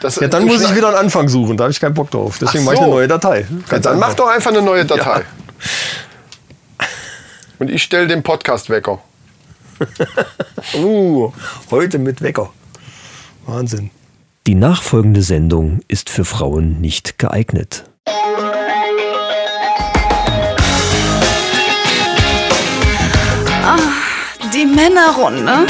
Das, Ja, dann muss ich wieder einen Anfang suchen. Da habe ich keinen Bock drauf. Deswegen Ach mache ich so. eine neue Datei. Ja, dann mach doch einfach eine neue Datei. Und ich stelle den Podcast-Wecker. Uh, heute mit Wecker. Wahnsinn. Die nachfolgende Sendung ist für Frauen nicht geeignet. Die Männerrunde.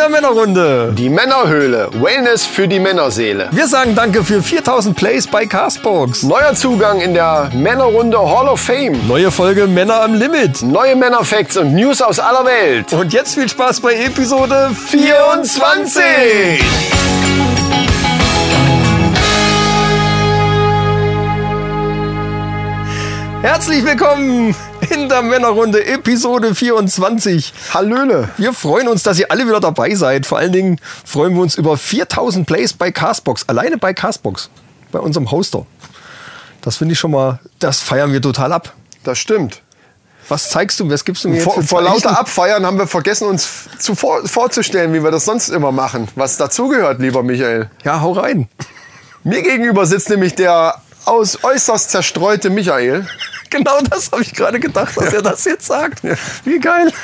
Der Männerrunde. Die Männerhöhle. Wellness für die Männerseele. Wir sagen Danke für 4000 Plays bei Castbox. Neuer Zugang in der Männerrunde Hall of Fame. Neue Folge Männer am Limit. Neue Männerfacts und News aus aller Welt. Und jetzt viel Spaß bei Episode 24. Herzlich willkommen in der Männerrunde Episode 24. Hallöle. Wir freuen uns, dass ihr alle wieder dabei seid. Vor allen Dingen freuen wir uns über 4000 Plays bei Castbox. Alleine bei Castbox. Bei unserem Hoster. Das finde ich schon mal, das feiern wir total ab. Das stimmt. Was zeigst du, was gibst du mir jetzt Vor, für vor Zeichen? lauter Abfeiern haben wir vergessen, uns zu vor, vorzustellen, wie wir das sonst immer machen. Was dazugehört, lieber Michael. Ja, hau rein. Mir gegenüber sitzt nämlich der aus äußerst zerstreute Michael. Genau das habe ich gerade gedacht, dass er das jetzt sagt. Wie geil.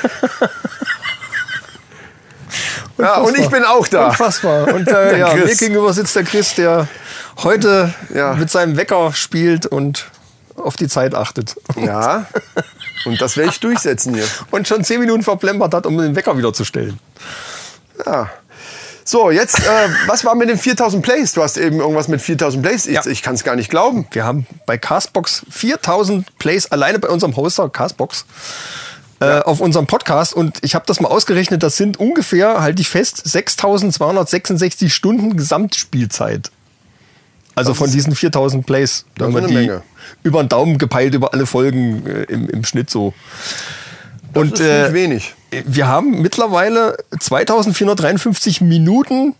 Ja, und ich bin auch da. Unfassbar. Und äh, ja, mir gegenüber sitzt der Chris, der heute Ja. mit seinem Wecker spielt und auf die Zeit achtet. Ja, und das werde ich durchsetzen hier. Und schon zehn Minuten verplempert hat, um den Wecker wieder zu stellen. Ja. So, jetzt, äh, was war mit den 4000 Plays? Du hast eben irgendwas mit 4000 Plays. Ich, Ja. ich kann es gar nicht glauben. Wir haben bei Castbox 4000 Plays alleine bei unserem Hoster Castbox äh, auf unserem Podcast und ich habe das mal ausgerechnet, das sind ungefähr, halte ich fest, 6266 Stunden Gesamtspielzeit. Also von diesen 4000 Plays, Das wenn ist man eine die Menge. über den Daumen gepeilt über alle Folgen äh, im, im Schnitt so. Und das ist nicht wenig. wir haben mittlerweile 2453 Minuten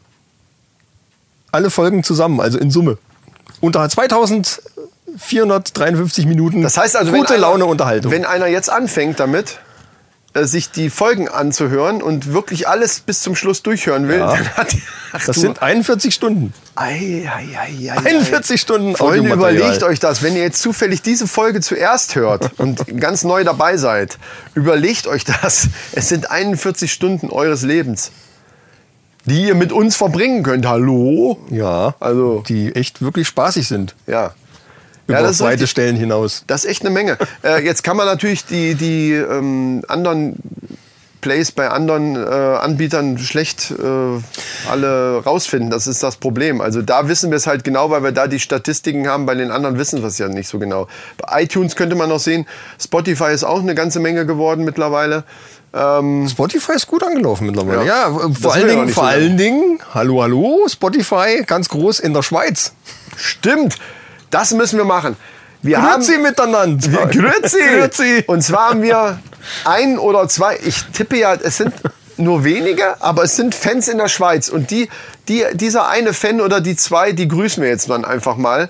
alle Folgen zusammen, also in Summe. Unter 2453 Minuten Das heißt also, gute einer, Laune Unterhaltung. Wenn einer jetzt anfängt damit, äh, sich die Folgen anzuhören und wirklich alles bis zum Schluss durchhören will, Ja. dann hat ach das sind 41 Stunden. Ei, ei, ei, ei, 41 Stunden Freunde, überlegt euch das, wenn ihr jetzt zufällig diese Folge zuerst hört und ganz neu dabei seid, überlegt euch das. Es sind 41 Stunden eures Lebens, die ihr mit uns verbringen könnt. Hallo? Ja, Also- die echt wirklich spaßig sind. Ja. Über ja, weite richtig. Stellen hinaus. Das ist echt eine Menge. äh, jetzt kann man natürlich die, die ähm, anderen Plays bei anderen äh, Anbietern schlecht äh, alle rausfinden. Das ist das Problem. Also da wissen wir es halt genau, weil wir da die Statistiken haben. Bei den anderen wissen wir es ja nicht so genau. Bei iTunes könnte man noch sehen, Spotify ist auch eine ganze Menge geworden mittlerweile. Ähm, Spotify ist gut angelaufen mittlerweile. Ja. Ja, vor Das will allen Dingen, vor so allen Dingen, hallo, hallo, Spotify ganz groß in der Schweiz. stimmt, das müssen wir machen. Wir haben, Grüezi miteinander. Grüezi. Grüezi. Und zwar haben wir ein oder zwei, ich tippe ja, es sind nur wenige, aber es sind Fans in der Schweiz. Und die, die, dieser eine Fan oder die zwei, die grüßen wir jetzt dann einfach mal,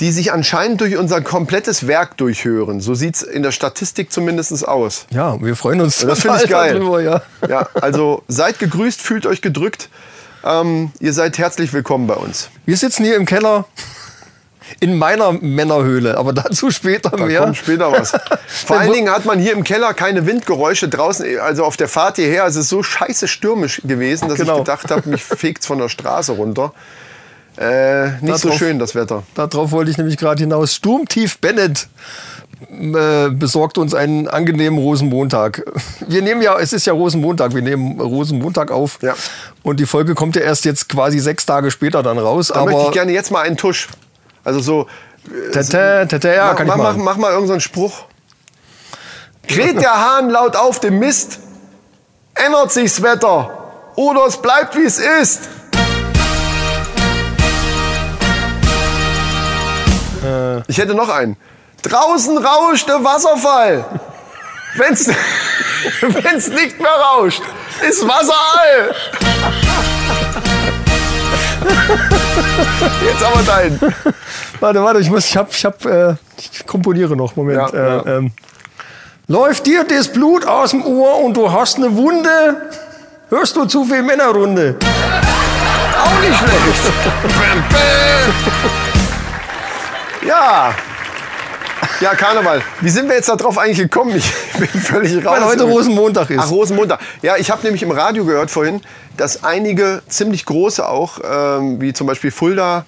die sich anscheinend durch unser komplettes Werk durchhören. So sieht es in der Statistik zumindest aus. Ja, wir freuen uns Das finde ich geil. darüber, ja. ja, also seid gegrüßt, fühlt euch gedrückt. Ähm, ihr seid herzlich willkommen bei uns. Wir sitzen hier im Keller in meiner Männerhöhle, aber dazu später Da mehr. kommt später was. Vor allen Dingen hat man hier im Keller keine Windgeräusche draußen. Also auf der Fahrt hierher ist es so scheiße stürmisch gewesen, dass Genau. ich gedacht habe, mich fegt's von der Straße runter. Äh, nicht so drauf- schön, das Wetter. Darauf wollte ich nämlich gerade hinaus. Sturmtief Bennett äh, besorgt uns einen angenehmen Rosenmontag. Wir nehmen ja, es ist ja Rosenmontag, wir nehmen Rosenmontag auf. Ja. Und die Folge kommt ja erst jetzt quasi sechs Tage später dann raus. Da möchte aber ich gerne jetzt mal einen Tusch. Also so. Tata, tata, ja, mach, kann mach, ich mach, machen. mach mal irgendeinen Spruch. Kräht der Hahn laut auf dem Mist, ändert sich's Wetter oder es bleibt wie es ist. Ich hätte noch einen. Draußen rauscht der Wasserfall. Wenn's, wenn's nicht mehr rauscht, ist Wasser all. Jetzt aber dein. Warte, warte, ich muss, ich hab, ich hab, äh, ich komponiere noch, Moment. Ja, ja. Äh, ähm, Läuft dir das Blut aus dem Ohr und du hast eine Wunde? Hörst du zu viel Männerrunde? Auch nicht schlecht. ja. Ja, Karneval. Wie sind wir jetzt darauf eigentlich gekommen? Ich bin völlig raus. Weil heute Rosenmontag ist. Ach, Rosenmontag. Ja, ich habe nämlich im Radio gehört vorhin, dass einige ziemlich große auch, ähm, wie zum Beispiel Fulda,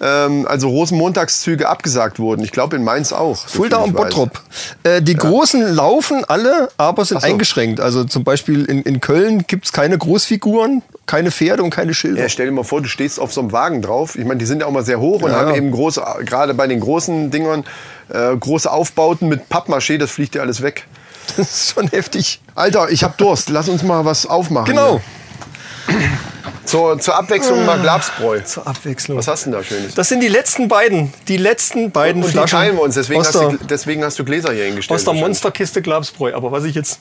ähm, also Rosenmontagszüge abgesagt wurden. Ich glaube in Mainz auch. so Fulda und. Bottrop. Äh, die Großen laufen alle, aber sind so. eingeschränkt. Also zum Beispiel in, in Köln gibt's keine Großfiguren, keine Pferde und keine Schilder. Ja, stell dir mal vor, du stehst auf so einem Wagen drauf. Ich meine, die sind ja auch mal sehr hoch und Ja, haben ja. eben große, gerade bei den großen Dingern, äh, große Aufbauten mit Pappmaché, das fliegt dir alles weg. Das ist schon heftig. Alter, ich hab Durst. Lass uns mal was aufmachen. Genau. hier. Zur, zur Abwechslung mal Glabsbräu. Zur Abwechslung. Was hast du denn da Schönes? Das sind die letzten beiden, die letzten beiden und die Flaschen teilen wir uns, deswegen hast, der, du, deswegen hast du Gläser hier hingestellt. aus der. Monsterkiste Glabsbräu. Aber was ich jetzt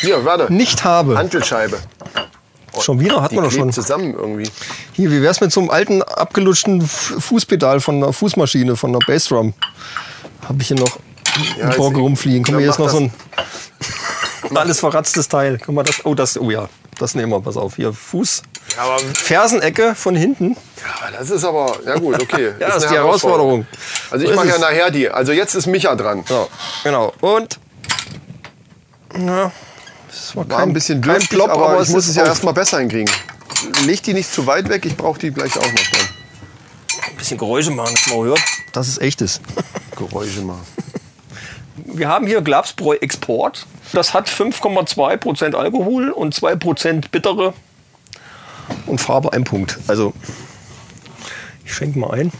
Hier, warte. nicht habe, Schon wieder, hat man doch schon. zusammen irgendwie. Hier, wie wär's mit so einem alten, abgelutschten Fußpedal von einer Fußmaschine, von einer Bassdrum? Habe ich hier noch Ja, im Borg rumfliegen. Guck mal, hier Ja, ist noch so ein alles verratztes Teil. Guck mal, das, oh, das, oh ja, das nehmen wir, pass auf. Hier, Fuß, Ja, aber, Fersenecke von hinten. ja, das ist aber, ja gut, okay. Ja, das ist eine die Herausforderung. Also So ich ist mache ja nachher die. Also jetzt ist Micha dran. So, genau. Und, ja, das war War kein, ein bisschen dürftig, Plop, aber, aber ich muss es ja erstmal besser hinkriegen. Leg die nicht zu weit weg, ich brauche die gleich auch noch dann. ein bisschen Geräusche machen, dass man hört, echt ist. Geräusche mal. Wir haben hier Glabsbräu Export. Das hat 5,2% Alkohol und 2% bittere und Farbe ein Punkt. Also, ich schenke mal ein.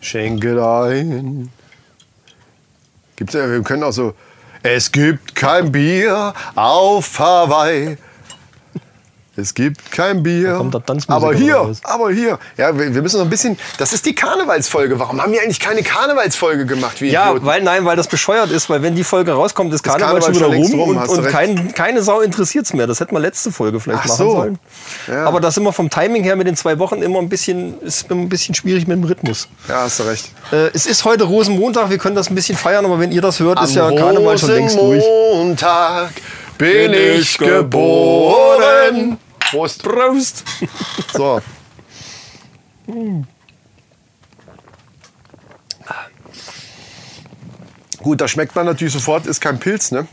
Schenke ein. Gibt's ja, wir können auch so. Es gibt kein Bier auf Hawaii. Es gibt kein Bier. aber hier, raus. aber hier. Ja, wir, wir müssen noch ein bisschen. Das ist die Karnevalsfolge. Warum haben wir eigentlich keine Karnevalsfolge gemacht? Wie Ja, Idioten? weil nein, weil das bescheuert ist, weil wenn die Folge rauskommt, ist Karneval, Karneval schon wieder rum, rum, und, und kein, keine Sau interessiert es mehr. Das hätten wir letzte Folge vielleicht Ach machen so. sollen. Ja. Aber das ist immer vom Timing her mit den zwei Wochen immer ein bisschen, ist ein bisschen schwierig mit dem Rhythmus. ja, hast du recht. Äh, es ist heute Rosenmontag, wir können das ein bisschen feiern, aber wenn ihr das hört, ist ja Karneval schon längst durch. Montag bin ich geboren. Prost. Prost! So. Gut, da schmeckt man natürlich sofort, ist kein Pilz, ne?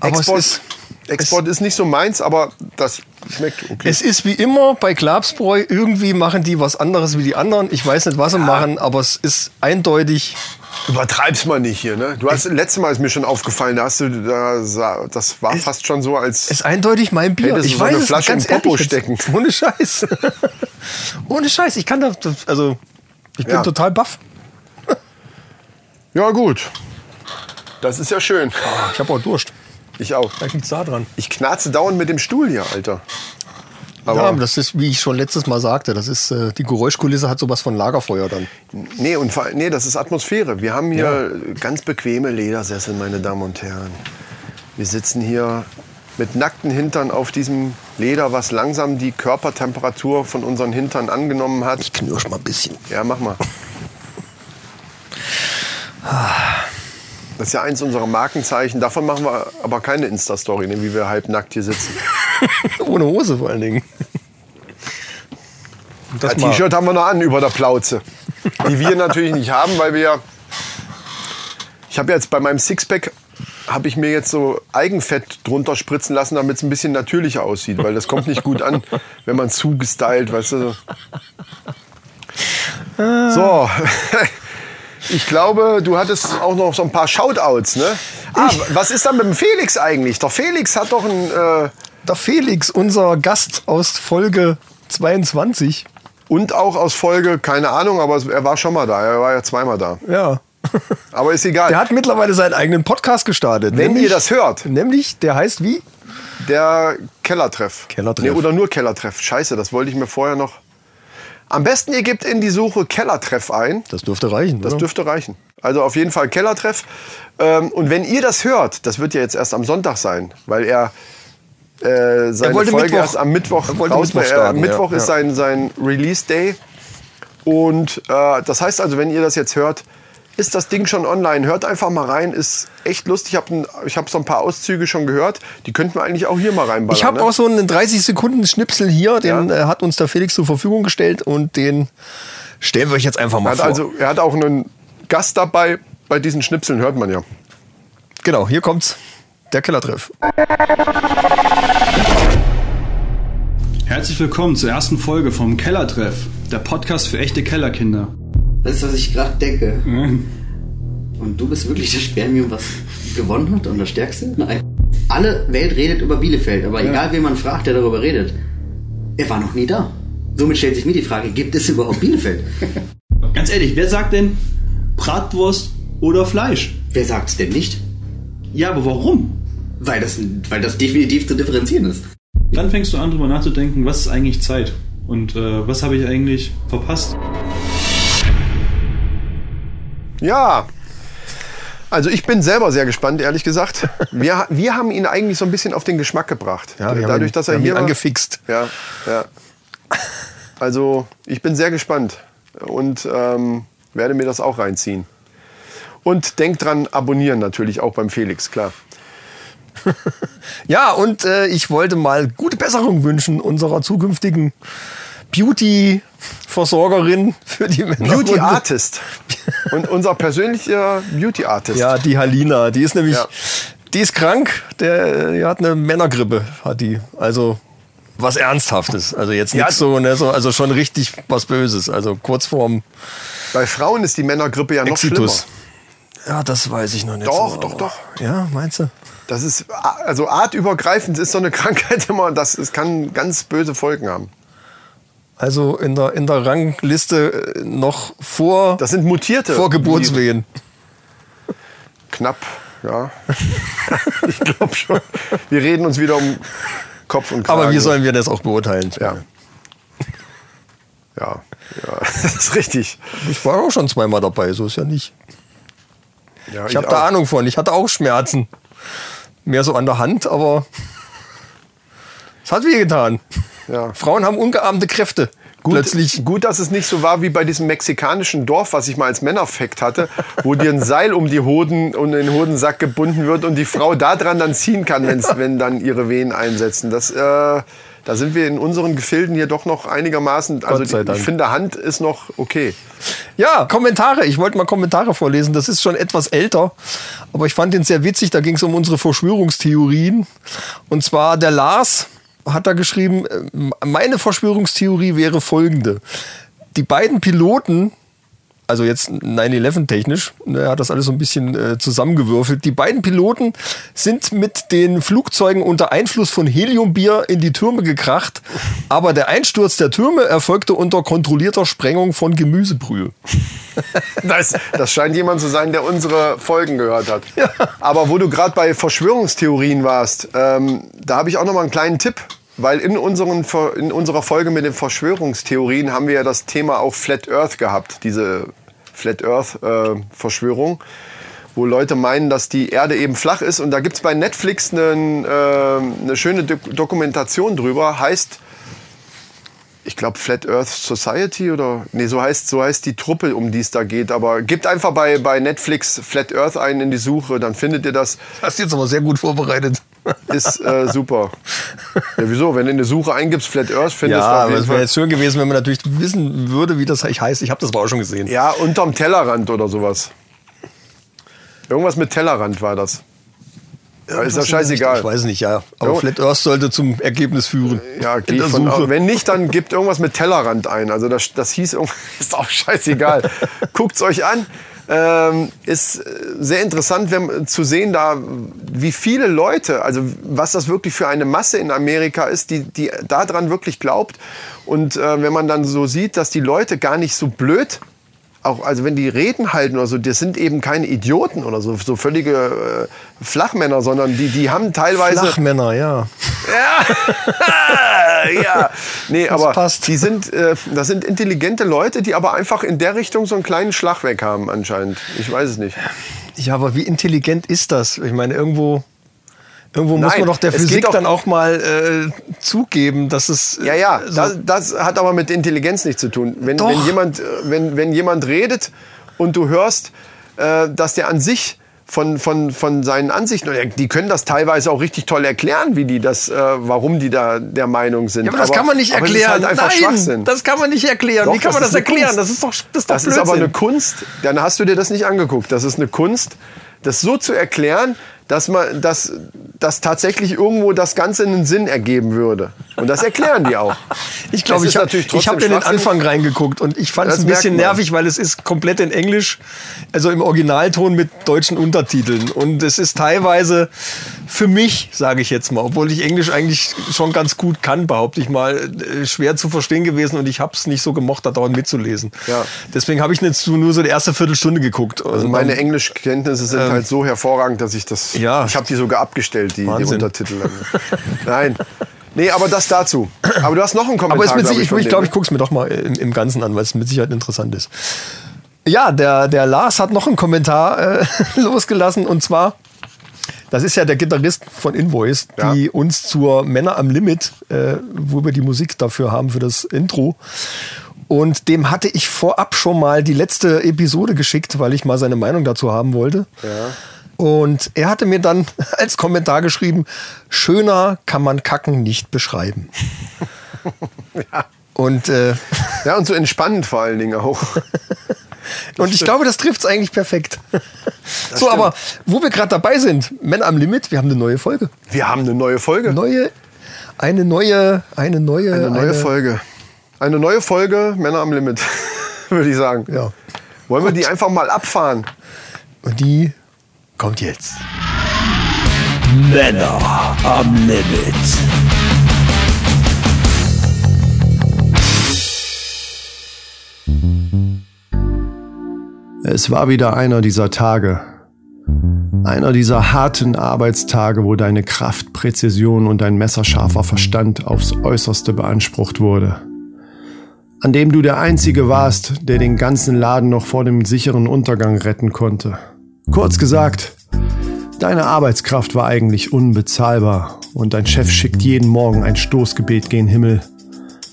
Aber Export, ist, Export ist nicht so meins, aber das schmeckt okay. es ist wie immer bei Glabsbräu, irgendwie machen die was anderes wie die anderen. Ich weiß nicht, was sie machen, aber es ist eindeutig. Übertreib's mal nicht hier, ne? Du hast letztes Mal ist mir schon aufgefallen, da hast du da, das war fast schon so als Es ist eindeutig mein Bier. Ich so weiß eine es Flasche ganz im Popo ehrlich jetzt. stecken. Ohne Scheiß. Ohne Scheiß. Ich kann da, also ich bin Ja. total baff. Ja, gut. Das ist ja schön. Ich habe auch Durst. Ich auch. Da liegt's da dran. Ich knarze dauernd mit dem Stuhl hier, Alter. Aber ja, das ist, wie ich schon letztes Mal sagte, das ist äh, die Geräuschkulisse hat sowas von Lagerfeuer dann. Nee, und nee, das ist Atmosphäre. Wir haben hier ganz bequeme Ledersessel, meine Damen und Herren. Wir sitzen hier mit nackten Hintern auf diesem Leder, was langsam die Körpertemperatur von unseren Hintern angenommen hat. Ich knirsch mal ein bisschen. Ja, mach mal. Das ist ja eins unserer Markenzeichen. Davon machen wir aber keine Insta-Story, ne, wie wir halbnackt hier sitzen. Ohne Hose vor allen Dingen. Das mal. T-Shirt haben wir noch an über der Plauze. Die wir natürlich nicht haben, weil wir. Ich habe jetzt bei meinem Sixpack habe ich mir jetzt so Eigenfett drunter spritzen lassen, damit es ein bisschen natürlicher aussieht, weil das kommt nicht gut an, wenn man zu gestylt, weißt du. So. Ich glaube, du hattest auch noch so ein paar Shoutouts, ne? Ah, was ist dann mit dem Felix eigentlich? Der Felix hat doch ein äh, Der Felix, unser Gast aus Folge 22. und auch aus Folge, keine Ahnung, aber er war schon mal da. Er war ja zweimal da. Ja. Aber ist egal. Der hat mittlerweile seinen eigenen Podcast gestartet. Wenn ihr das hört. Nämlich, der heißt wie? Der Kellertreff. Kellertreff. Nee, oder nur Kellertreff. Scheiße, das wollte ich mir vorher noch. Am besten ihr gebt in die Suche Kellertreff ein. Das dürfte reichen. Das oder? dürfte reichen. Also auf jeden Fall Kellertreff. Ähm, und wenn ihr das hört, das wird ja jetzt erst am Sonntag sein, weil er äh, seine Folge Mittwoch- erst am Mittwoch er wollte raus. Mittwoch äh, starten, ja, Mittwoch ist ja. sein, sein Release Day. Und äh, das heißt also, wenn ihr das jetzt hört, ist das Ding schon online. Hört einfach mal rein, ist echt lustig. Ich habe ich hab so ein paar Auszüge schon gehört. Die könnten wir eigentlich auch hier mal reinballern. Ich habe ne? auch so einen 30 Sekunden Schnipsel hier, den Ja. äh, hat uns der Felix zur Verfügung gestellt und den stellen wir euch jetzt einfach er mal hat vor. also, er hat auch einen Gast dabei. Bei diesen Schnipseln hört man ja. genau, hier kommt's. Der Kellertreff. Herzlich willkommen zur ersten Folge vom Kellertreff, der Podcast für echte Kellerkinder. Weißt du, was ich gerade denke? Und du bist wirklich das Spermium, was gewonnen hat und das Stärkste? Nein. Alle Welt redet über Bielefeld, aber egal wen man fragt, der darüber redet, er war noch nie da. Somit stellt sich mir die Frage, gibt es überhaupt Bielefeld? Ganz ehrlich, wer sagt denn Bratwurst oder Fleisch? Wer sagt es denn nicht? Ja, aber warum? Weil das, weil das definitiv zu differenzieren ist. Dann fängst du an, drüber nachzudenken, was ist eigentlich Zeit und äh, was habe ich eigentlich verpasst. Ja. Also ich bin selber sehr gespannt, ehrlich gesagt. Wir, wir haben ihn eigentlich so ein bisschen auf den Geschmack gebracht. Ja, Dadurch, ihn- dass er hier ihn war. angefixt. Ja, ja. Also ich bin sehr gespannt und ähm, werde mir das auch reinziehen. Und denkt dran, abonnieren natürlich auch beim Felix, klar. Ja, und äh, ich wollte mal gute Besserung wünschen unserer zukünftigen Beauty-Versorgerin für die Männer. Beauty Artist. Und unser persönlicher Beauty Artist. Ja, die Halina, die ist nämlich, Ja. die ist krank, der, die hat eine Männergrippe, hat die. Also was Ernsthaftes. Also jetzt Ja. nichts so, ne, so, also schon richtig was Böses. Also kurz vorm Bei Frauen ist die Männergrippe ja noch Exitus. schlimmer. Ja, das weiß ich noch nicht. Doch, so, doch, doch. Ja, meinst du? Das ist, also artübergreifend ist so eine Krankheit immer, das es kann ganz böse Folgen haben. Also in der, in der Rangliste äh, noch vor, Das sind Mutierte. vor Geburtswehen. Knapp, ja. ich glaube schon. Wir reden uns wieder um Kopf und Kragen. Aber wie sollen wir das auch beurteilen? Ja. Ja, ja, das ist richtig. Ich war auch schon zweimal dabei, so ist ja nicht. Ja, Ich habe da. Ahnung von. Ich hatte auch Schmerzen. Mehr so an der Hand, aber es hat weh getan. Ja. Frauen haben ungeahmte Kräfte. Gut, Plötzlich. gut, dass es nicht so war wie bei diesem mexikanischen Dorf, was ich mal als Männerfakt hatte, wo dir ein Seil um die Hoden und den Hodensack gebunden wird und die Frau da dran dann ziehen kann, wenn's, wenn dann ihre Wehen einsetzen. Das, äh, da sind wir in unseren Gefilden hier doch noch einigermaßen. Also ich finde, Hand ist noch okay. Ja, Kommentare. Ich wollte mal Kommentare vorlesen. Das ist schon etwas älter, aber ich fand den sehr witzig. Da ging es um unsere Verschwörungstheorien. Und zwar der Lars hat da geschrieben, äh, meine Verschwörungstheorie wäre folgende. Die beiden Piloten, also jetzt 9-11 technisch, ne, er hat das alles so ein bisschen äh, zusammengewürfelt. Die beiden Piloten sind mit den Flugzeugen unter Einfluss von Heliumbier in die Türme gekracht, aber der Einsturz der Türme erfolgte unter kontrollierter Sprengung von Gemüsebrühe. Das, das scheint jemand zu sein, der unsere Folgen gehört hat. Aber wo du gerade bei Verschwörungstheorien warst, ähm, da habe ich auch noch mal einen kleinen Tipp. Weil in, unseren, in unserer Folge mit den Verschwörungstheorien haben wir ja das Thema auch Flat Earth gehabt, diese Flat Earth äh, Verschwörung, wo Leute meinen, dass die Erde eben flach ist. Und da gibt es bei Netflix einen, äh, eine schöne Dok Dokumentation drüber, heißt ich glaube Flat Earth Society oder nee, so heißt so heißt die Truppe, um die es da geht. Aber gebt einfach bei, bei Netflix Flat Earth ein in die Suche, dann findet ihr das. Hast du jetzt aber sehr gut vorbereitet. Ist äh, super. Ja, wieso? Wenn du in die Suche eingibst Flat Earth, findest Ja, du jeden es wäre jetzt schön gewesen, wenn man natürlich wissen würde, wie das heißt. Ich habe das aber auch schon gesehen. Ja, unterm Tellerrand oder sowas. Irgendwas mit Tellerrand war das. Ja, ist ja scheißegal. Ich weiß nicht, ja. Aber Ja. Flat Earth sollte zum Ergebnis führen. Ja, In geh ich der von aus. Wenn nicht, dann gibt irgendwas mit Tellerrand ein. Also das, das hieß irgendwie, ist auch scheißegal. Guckt's euch an. Ähm, ist äh, sehr interessant wenn, zu sehen, da wie viele Leute, also was das wirklich für eine Masse in Amerika ist, die, die daran wirklich glaubt. Und äh, wenn man dann so sieht, dass die Leute gar nicht so blöd auch, also wenn die Reden halten oder so, das sind eben keine Idioten oder so, so völlige äh, Flachmänner, sondern die, die haben teilweise. Flachmänner, ja. ja, nee, aber passt. die sind, äh, das sind intelligente Leute, die aber einfach in der Richtung so einen kleinen Schlag weg haben anscheinend. Ich weiß es nicht. Ja, aber wie intelligent ist das? Ich meine, irgendwo, irgendwo muss Nein, man doch der Physik doch- dann auch mal äh, zugeben, dass es. äh, Ja, ja, so- das, das hat aber mit Intelligenz nichts zu tun. Wenn, wenn, jemand, äh, wenn, wenn jemand redet und du hörst, äh, dass der an sich von, von, von seinen Ansichten, und die können das teilweise auch richtig toll erklären, wie die das, äh, warum die da der Meinung sind. Ja, aber das kann man nicht aber es ist erklären. Halt einfach. Nein, das kann man nicht erklären. Doch, Wie kann man das, erklären? Kunst. Das ist doch, das ist doch Das ist aber Blödsinn. eine Kunst, dann hast du dir das nicht angeguckt. Das ist eine Kunst, das so zu erklären, dass man, dass, dass tatsächlich irgendwo das Ganze einen Sinn ergeben würde. Und das erklären die auch. Ich glaube, ich habe hab in den. Anfang reingeguckt und ich fand es ein bisschen nervig, weil es ist komplett in Englisch, also im Originalton mit deutschen Untertiteln. Und es ist teilweise für mich, sage ich jetzt mal, obwohl ich Englisch eigentlich schon ganz gut kann, behaupte ich mal, äh, schwer zu verstehen gewesen und ich habe es nicht so gemocht, da dauernd mitzulesen. Ja. Deswegen habe ich jetzt nur so die erste Viertelstunde geguckt. Also meine Englischkenntnisse sind halt so hervorragend, dass ich das. Ja. Ich habe die sogar abgestellt, die, die. Untertitel. Nein. Nee, aber das dazu. Aber du hast noch einen Kommentar. Aber glaub sich, ich, von ich glaube, ne? ich gucke es mir doch mal im, im Ganzen an, weil es mit Sicherheit interessant ist. Ja, der, der Lars hat noch einen Kommentar äh, losgelassen und zwar, das ist ja der Gitarrist von Invoice, Ja. die uns zur Männer am Limit, äh, wo wir die Musik dafür haben für das Intro. Und dem hatte ich vorab schon mal die letzte Episode geschickt, weil ich mal seine Meinung dazu haben wollte. Und er hatte mir dann als Kommentar geschrieben, schöner kann man Kacken nicht beschreiben. Und, äh, Ja, und so entspannend vor allen Dingen auch. und ich glaube, das trifft's eigentlich perfekt. so, aber wo wir gerade dabei sind, Männer am Limit, wir haben eine neue Folge. Wir haben eine neue Folge. Neue, eine neue, eine neue, Eine neue Folge. Eine neue Folge Männer am Limit, würde ich sagen. Ja. Wollen wir die einfach mal abfahren? Und die kommt jetzt. Männer am Limit. Es war wieder einer dieser Tage. Einer dieser harten Arbeitstage, wo deine Kraft, Präzision und dein messerscharfer Verstand aufs äußerste beansprucht wurde. An dem du der Einzige warst, der den ganzen Laden noch vor dem sicheren Untergang retten konnte. Kurz gesagt, deine Arbeitskraft war eigentlich unbezahlbar und dein Chef schickt jeden Morgen ein Stoßgebet gen Himmel,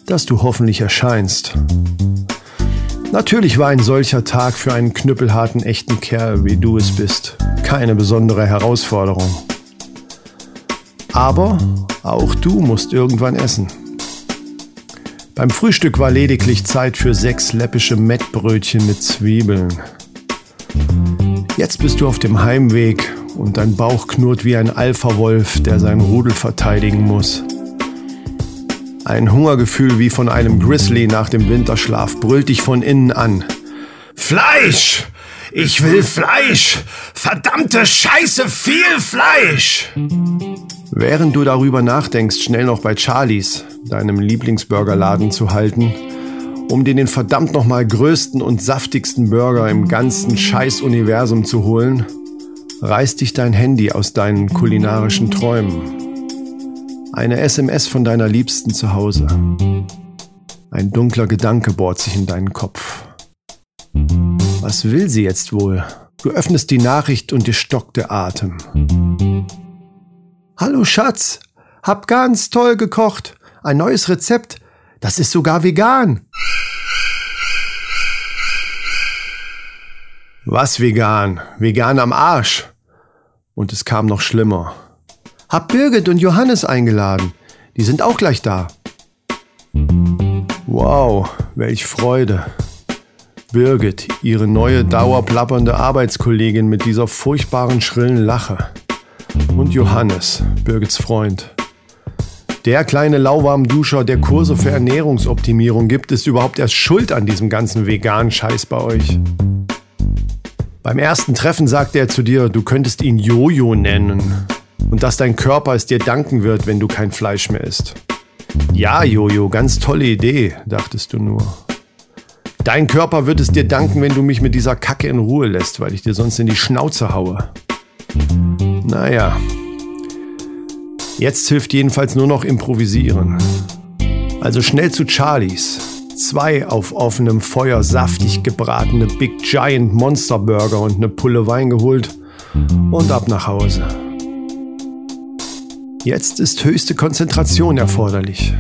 dass du hoffentlich erscheinst. Natürlich war ein solcher Tag für einen knüppelharten echten Kerl, wie du es bist, keine besondere Herausforderung. Aber auch du musst irgendwann essen. Beim Frühstück war lediglich Zeit für sechs läppische Mettbrötchen mit Zwiebeln. Jetzt bist du auf dem Heimweg und dein Bauch knurrt wie ein Alpha-Wolf, der sein Rudel verteidigen muss. Ein Hungergefühl wie von einem Grizzly nach dem Winterschlaf brüllt dich von innen an. Fleisch! Ich will Fleisch! Verdammte Scheiße, viel Fleisch! Während du darüber nachdenkst, schnell noch bei Charlies, deinem Lieblingsburgerladen zu halten, um dir den verdammt nochmal größten und saftigsten Burger im ganzen Scheiß-Universum zu holen, reißt dich dein Handy aus deinen kulinarischen Träumen. Eine SMS von deiner Liebsten zu Hause. Ein dunkler Gedanke bohrt sich in deinen Kopf. Was will sie jetzt wohl? Du öffnest die Nachricht und dir stockt der Atem. Hallo Schatz, hab ganz toll gekocht. Ein neues Rezept. Das ist sogar vegan. Was vegan? Vegan am Arsch. Und es kam noch schlimmer. Hab Birgit und Johannes eingeladen. Die sind auch gleich da. Wow, welch Freude. Birgit, ihre neue dauerplappernde Arbeitskollegin mit dieser furchtbaren schrillen Lache. Und Johannes, Birgits Freund. Der kleine Lauwarmduscher, der Kurse für Ernährungsoptimierung gibt, ist überhaupt erst schuld an diesem ganzen veganen Scheiß bei euch. Beim ersten Treffen sagte er zu dir, du könntest ihn Jojo nennen. Und dass dein Körper es dir danken wird, wenn du kein Fleisch mehr isst. Ja, Jojo, ganz tolle Idee, dachtest du nur. Dein Körper wird es dir danken, wenn du mich mit dieser Kacke in Ruhe lässt, weil ich dir sonst in die Schnauze haue. Naja. Jetzt hilft jedenfalls nur noch improvisieren. Also schnell zu Charlies. Zwei auf offenem Feuer saftig gebratene Big Giant Monster Burger und eine Pulle Wein geholt und ab nach Hause. Jetzt ist höchste Konzentration erforderlich.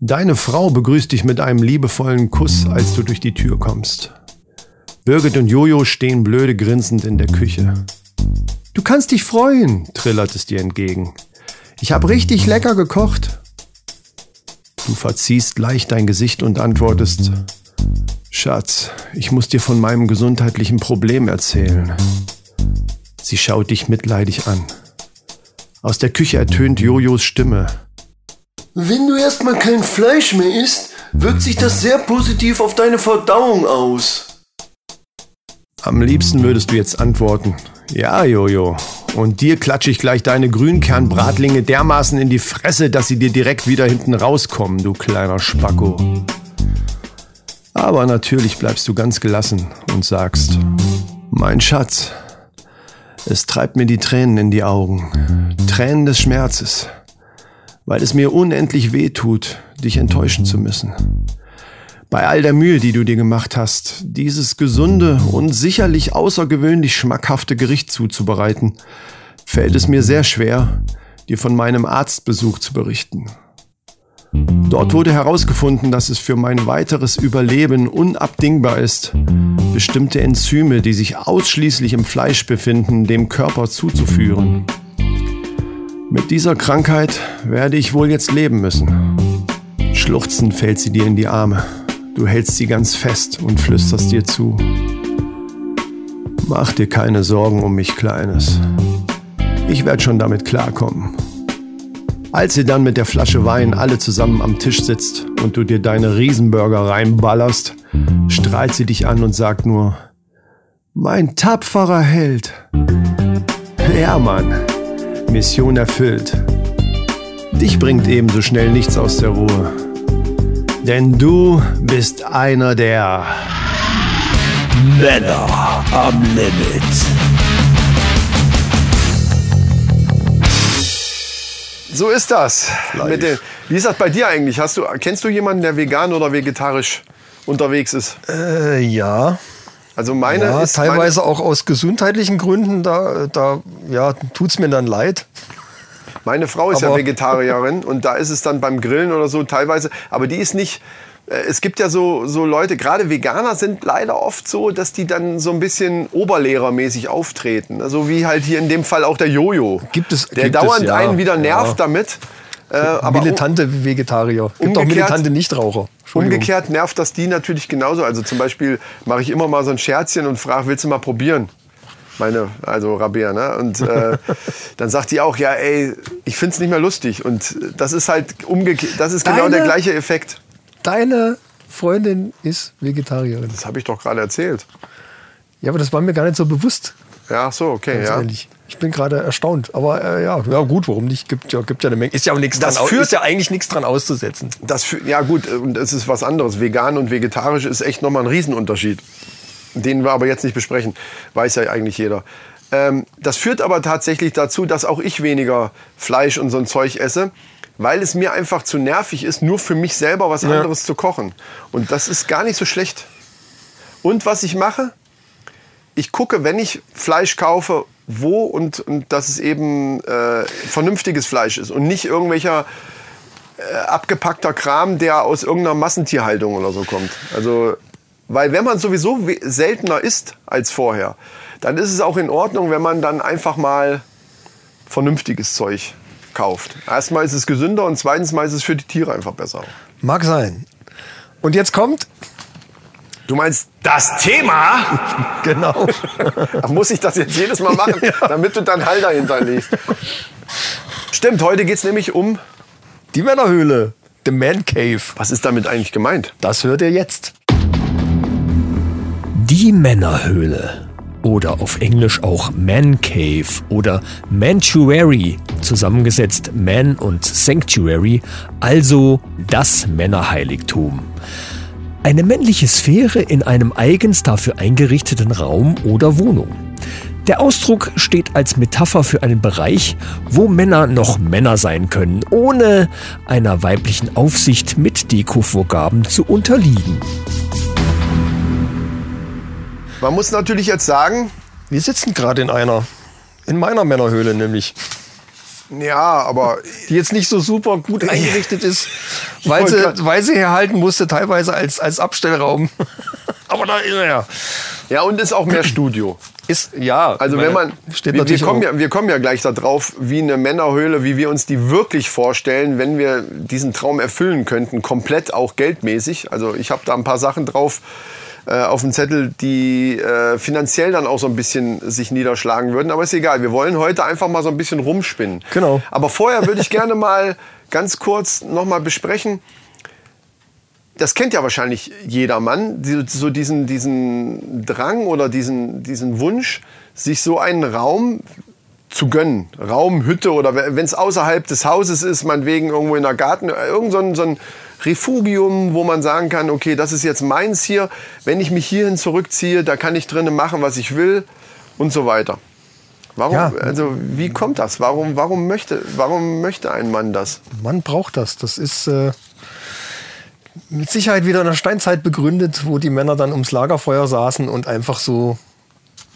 Deine Frau begrüßt dich mit einem liebevollen Kuss, als du durch die Tür kommst. Birgit und Jojo stehen blöde grinsend in der Küche. Du kannst dich freuen, trillert es dir entgegen. Ich hab richtig lecker gekocht. Du verziehst leicht dein Gesicht und antwortest, Schatz, ich muss dir von meinem gesundheitlichen Problem erzählen. Sie schaut dich mitleidig an. Aus der Küche ertönt Jojos Stimme. Wenn du erstmal kein Fleisch mehr isst, wirkt sich das sehr positiv auf deine Verdauung aus. Am liebsten würdest du jetzt antworten. Ja, Jojo. Und dir klatsche ich gleich deine Grünkernbratlinge dermaßen in die Fresse, dass sie dir direkt wieder hinten rauskommen, du kleiner Spacko. Aber natürlich bleibst du ganz gelassen und sagst, mein Schatz, es treibt mir die Tränen in die Augen. Tränen des Schmerzes. Weil es mir unendlich weh tut, dich enttäuschen zu müssen. Bei all der Mühe, die du dir gemacht hast, dieses gesunde und sicherlich außergewöhnlich schmackhafte Gericht zuzubereiten, fällt es mir sehr schwer, dir von meinem Arztbesuch zu berichten. Dort wurde herausgefunden, dass es für mein weiteres Überleben unabdingbar ist, bestimmte Enzyme, die sich ausschließlich im Fleisch befinden, dem Körper zuzuführen. Mit dieser Krankheit werde ich wohl jetzt leben müssen. Schluchzend fällt sie dir in die Arme. Du hältst sie ganz fest und flüsterst dir zu. Mach dir keine Sorgen um mich, Kleines. Ich werde schon damit klarkommen. Als ihr dann mit der Flasche Wein alle zusammen am Tisch sitzt und du dir deine Riesenburger reinballerst, strahlt sie dich an und sagt nur, mein tapferer Held. Ja, Mann, Mission erfüllt. Dich bringt ebenso schnell nichts aus der Ruhe. Denn du bist einer der Männer am Limit. So ist das. Mit den, wie ist das bei dir eigentlich? Hast du, kennst du jemanden, der vegan oder vegetarisch unterwegs ist? Äh, ja. Also meine ja, ist teilweise auch aus gesundheitlichen Gründen, da, da ja, tut es mir dann leid. Meine, Frau ist ja Aber- Vegetarierin und da ist es dann beim Grillen oder so teilweise, aber die ist nicht. äh, Es gibt ja so, so Leute, gerade Veganer sind leider oft so, dass die dann so ein bisschen oberlehrermäßig auftreten. Also wie halt hier in dem Fall auch der Jojo. Gibt es- Der gibt es, dauernd ja. einen wieder nervt Ja. damit. Äh, aber militante Vegetarier. Gibt auch militante Nichtraucher. Umgekehrt nervt das die natürlich genauso. Also zum Beispiel mache ich immer mal so ein Scherzchen und frage, willst du mal probieren? Meine, also Rabea, ne? Und äh, dann sagt die auch, ja, ey, ich find's nicht mehr lustig. Und das ist halt umgekehrt, das ist genau Deine- der gleiche Effekt. Deine Freundin ist Vegetarierin. Das habe ich doch gerade erzählt. Ja, aber das war mir gar nicht so bewusst. Ja, ach so, okay, Ganz ja. ehrlich. Ich bin gerade erstaunt. Aber äh, ja, ja, gut, warum nicht? Gibt ja, gibt ja eine Menge. Ist ja auch nichts Das dran, führt- ist ja eigentlich nichts dran auszusetzen. Das für, ja gut, und es ist was anderes. Vegan und vegetarisch ist echt nochmal ein Riesenunterschied. Den wir aber jetzt nicht besprechen. Weiß ja eigentlich jeder. Ähm, das führt aber tatsächlich dazu, dass auch ich weniger Fleisch und so ein Zeug esse, weil es mir einfach zu nervig ist, nur für mich selber was anderes zu kochen. Und das ist gar nicht so schlecht. Und was ich mache, ich gucke, wenn ich Fleisch kaufe, wo und, und dass es eben äh, vernünftiges Fleisch ist und nicht irgendwelcher äh, abgepackter Kram, der aus irgendeiner Massentierhaltung oder so kommt. Also, weil wenn man sowieso seltener isst als vorher, dann ist es auch in Ordnung, wenn man dann einfach mal vernünftiges Zeug kauft. Erstmal ist es gesünder und zweitens mal ist es für die Tiere einfach besser. Mag sein. Und jetzt kommt, Du meinst das Thema? genau, muss ich das jetzt jedes Mal machen, damit du dann Halter hinterlegst? Stimmt, heute geht es nämlich um. die Männerhöhle, The Man Cave. Was ist damit eigentlich gemeint? Das hört ihr jetzt. Die Männerhöhle. Oder auf Englisch auch Man Cave oder Mantuary, zusammengesetzt Man und Sanctuary, also das Männerheiligtum. Eine männliche Sphäre in einem eigens dafür eingerichteten Raum oder Wohnung. Der Ausdruck steht als Metapher für einen Bereich, wo Männer noch Männer sein können, ohne einer weiblichen Aufsicht mit Dekovorgaben zu unterliegen. Man muss natürlich jetzt sagen, Wir sitzen gerade in einer. In meiner Männerhöhle nämlich. ja, aber Die jetzt nicht so super gut eingerichtet ist, weil sie, weil sie herhalten musste, teilweise als, als Abstellraum. Aber da ist er ja. Ja, und ist auch mehr Studio. Ist, ja. Also wenn man, steht wir, wir, kommen ja, wir kommen ja gleich darauf, wie eine Männerhöhle, wie wir uns die wirklich vorstellen, wenn wir diesen Traum erfüllen könnten, komplett auch geldmäßig. Also ich habe da ein paar Sachen drauf äh, auf dem Zettel, die äh, finanziell dann auch so ein bisschen sich niederschlagen würden. Aber ist egal, wir wollen heute einfach mal so ein bisschen rumspinnen. Genau. Aber vorher würde ich gerne mal ganz kurz nochmal besprechen, das kennt ja wahrscheinlich jeder Mann, die- so diesen, diesen Drang oder diesen, diesen Wunsch, sich so einen Raum zu gönnen. Raum, Hütte oder wenn es außerhalb des Hauses ist, meinetwegen irgendwo in der Garten, irgend so ein, so ein Refugium, wo man sagen kann, okay, das ist jetzt meins hier. Wenn ich mich hierhin zurückziehe, da kann ich drinnen machen, was ich will und so weiter. Warum, Ja. also wie kommt das? Warum, warum, möchte, warum möchte ein Mann das? Man braucht das. Das ist äh, mit Sicherheit wieder in der Steinzeit begründet, wo die Männer dann ums Lagerfeuer saßen und einfach so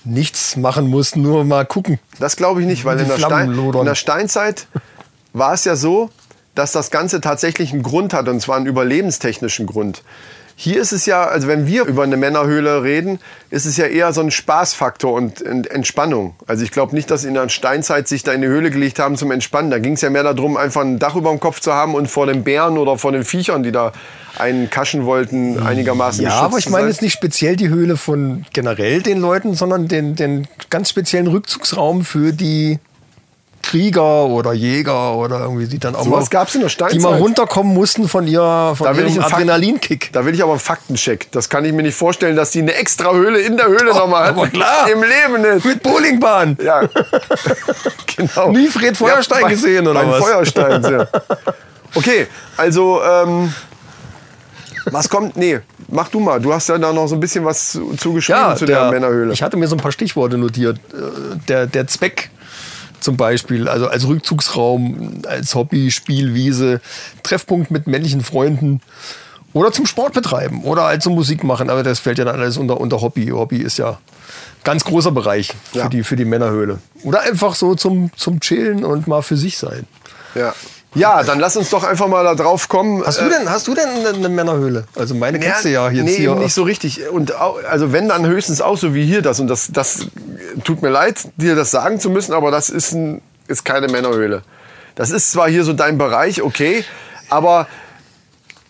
nichts machen mussten, nur mal gucken. Das glaube ich nicht, weil in der, Stein, in der Steinzeit war es ja so, dass das Ganze tatsächlich einen Grund hat, und zwar einen überlebenstechnischen Grund. Hier ist es ja, also wenn wir über eine Männerhöhle reden, ist es ja eher so ein Spaßfaktor und Ent- Entspannung. Also ich glaube nicht, dass sie in der Steinzeit sich da in die Höhle gelegt haben zum Entspannen. Da ging es ja mehr darum, einfach ein Dach über dem Kopf zu haben und vor den Bären oder vor den Viechern, die da einen kaschen wollten, einigermaßen Ja, aber ich meine jetzt nicht speziell die Höhle von generell den Leuten, sondern den, den ganz speziellen Rückzugsraum für die Krieger oder Jäger oder irgendwie die dann auch Sowas mal, gab's in der Steinzeit. die mal runterkommen mussten von ihr von Da will ich ihrem Adrenalinkick. Da will ich aber einen Faktencheck. Das kann ich mir nicht vorstellen, dass die eine extra Höhle in der Höhle nochmal hatten. aber klar. Im Leben nicht. Mit Bowlingbahn. Ja, genau. Nie Fred Feuerstein bei- gesehen, oder beim was? Feuerstein, ja. Okay, also, ähm, was kommt? Nee, mach du mal. Du hast ja da noch so ein bisschen was zu- zugeschrieben zu der, Männerhöhle. Ich hatte mir so ein paar Stichworte notiert. Äh, Der, der Zweck zum Beispiel, also als Rückzugsraum, als Hobby, Spielwiese, Treffpunkt mit männlichen Freunden oder zum Sport betreiben oder halt zum Musik machen. Aber das fällt ja dann alles unter, unter Hobby. Hobby ist ja ganz großer Bereich für, Ja. die, für die Männerhöhle. Oder einfach so zum, zum Chillen und mal für sich sein. ja. Ja, dann lass uns doch einfach mal da drauf kommen. Hast du denn, hast du denn eine, eine Männerhöhle? Also meine kennst du ja jetzt nee, hier. nicht so richtig. Und au- also wenn dann höchstens auch so wie hier das und das, das tut mir leid, dir das sagen zu müssen, aber das ist, ein, ist keine Männerhöhle. Das ist zwar hier so dein Bereich, okay, aber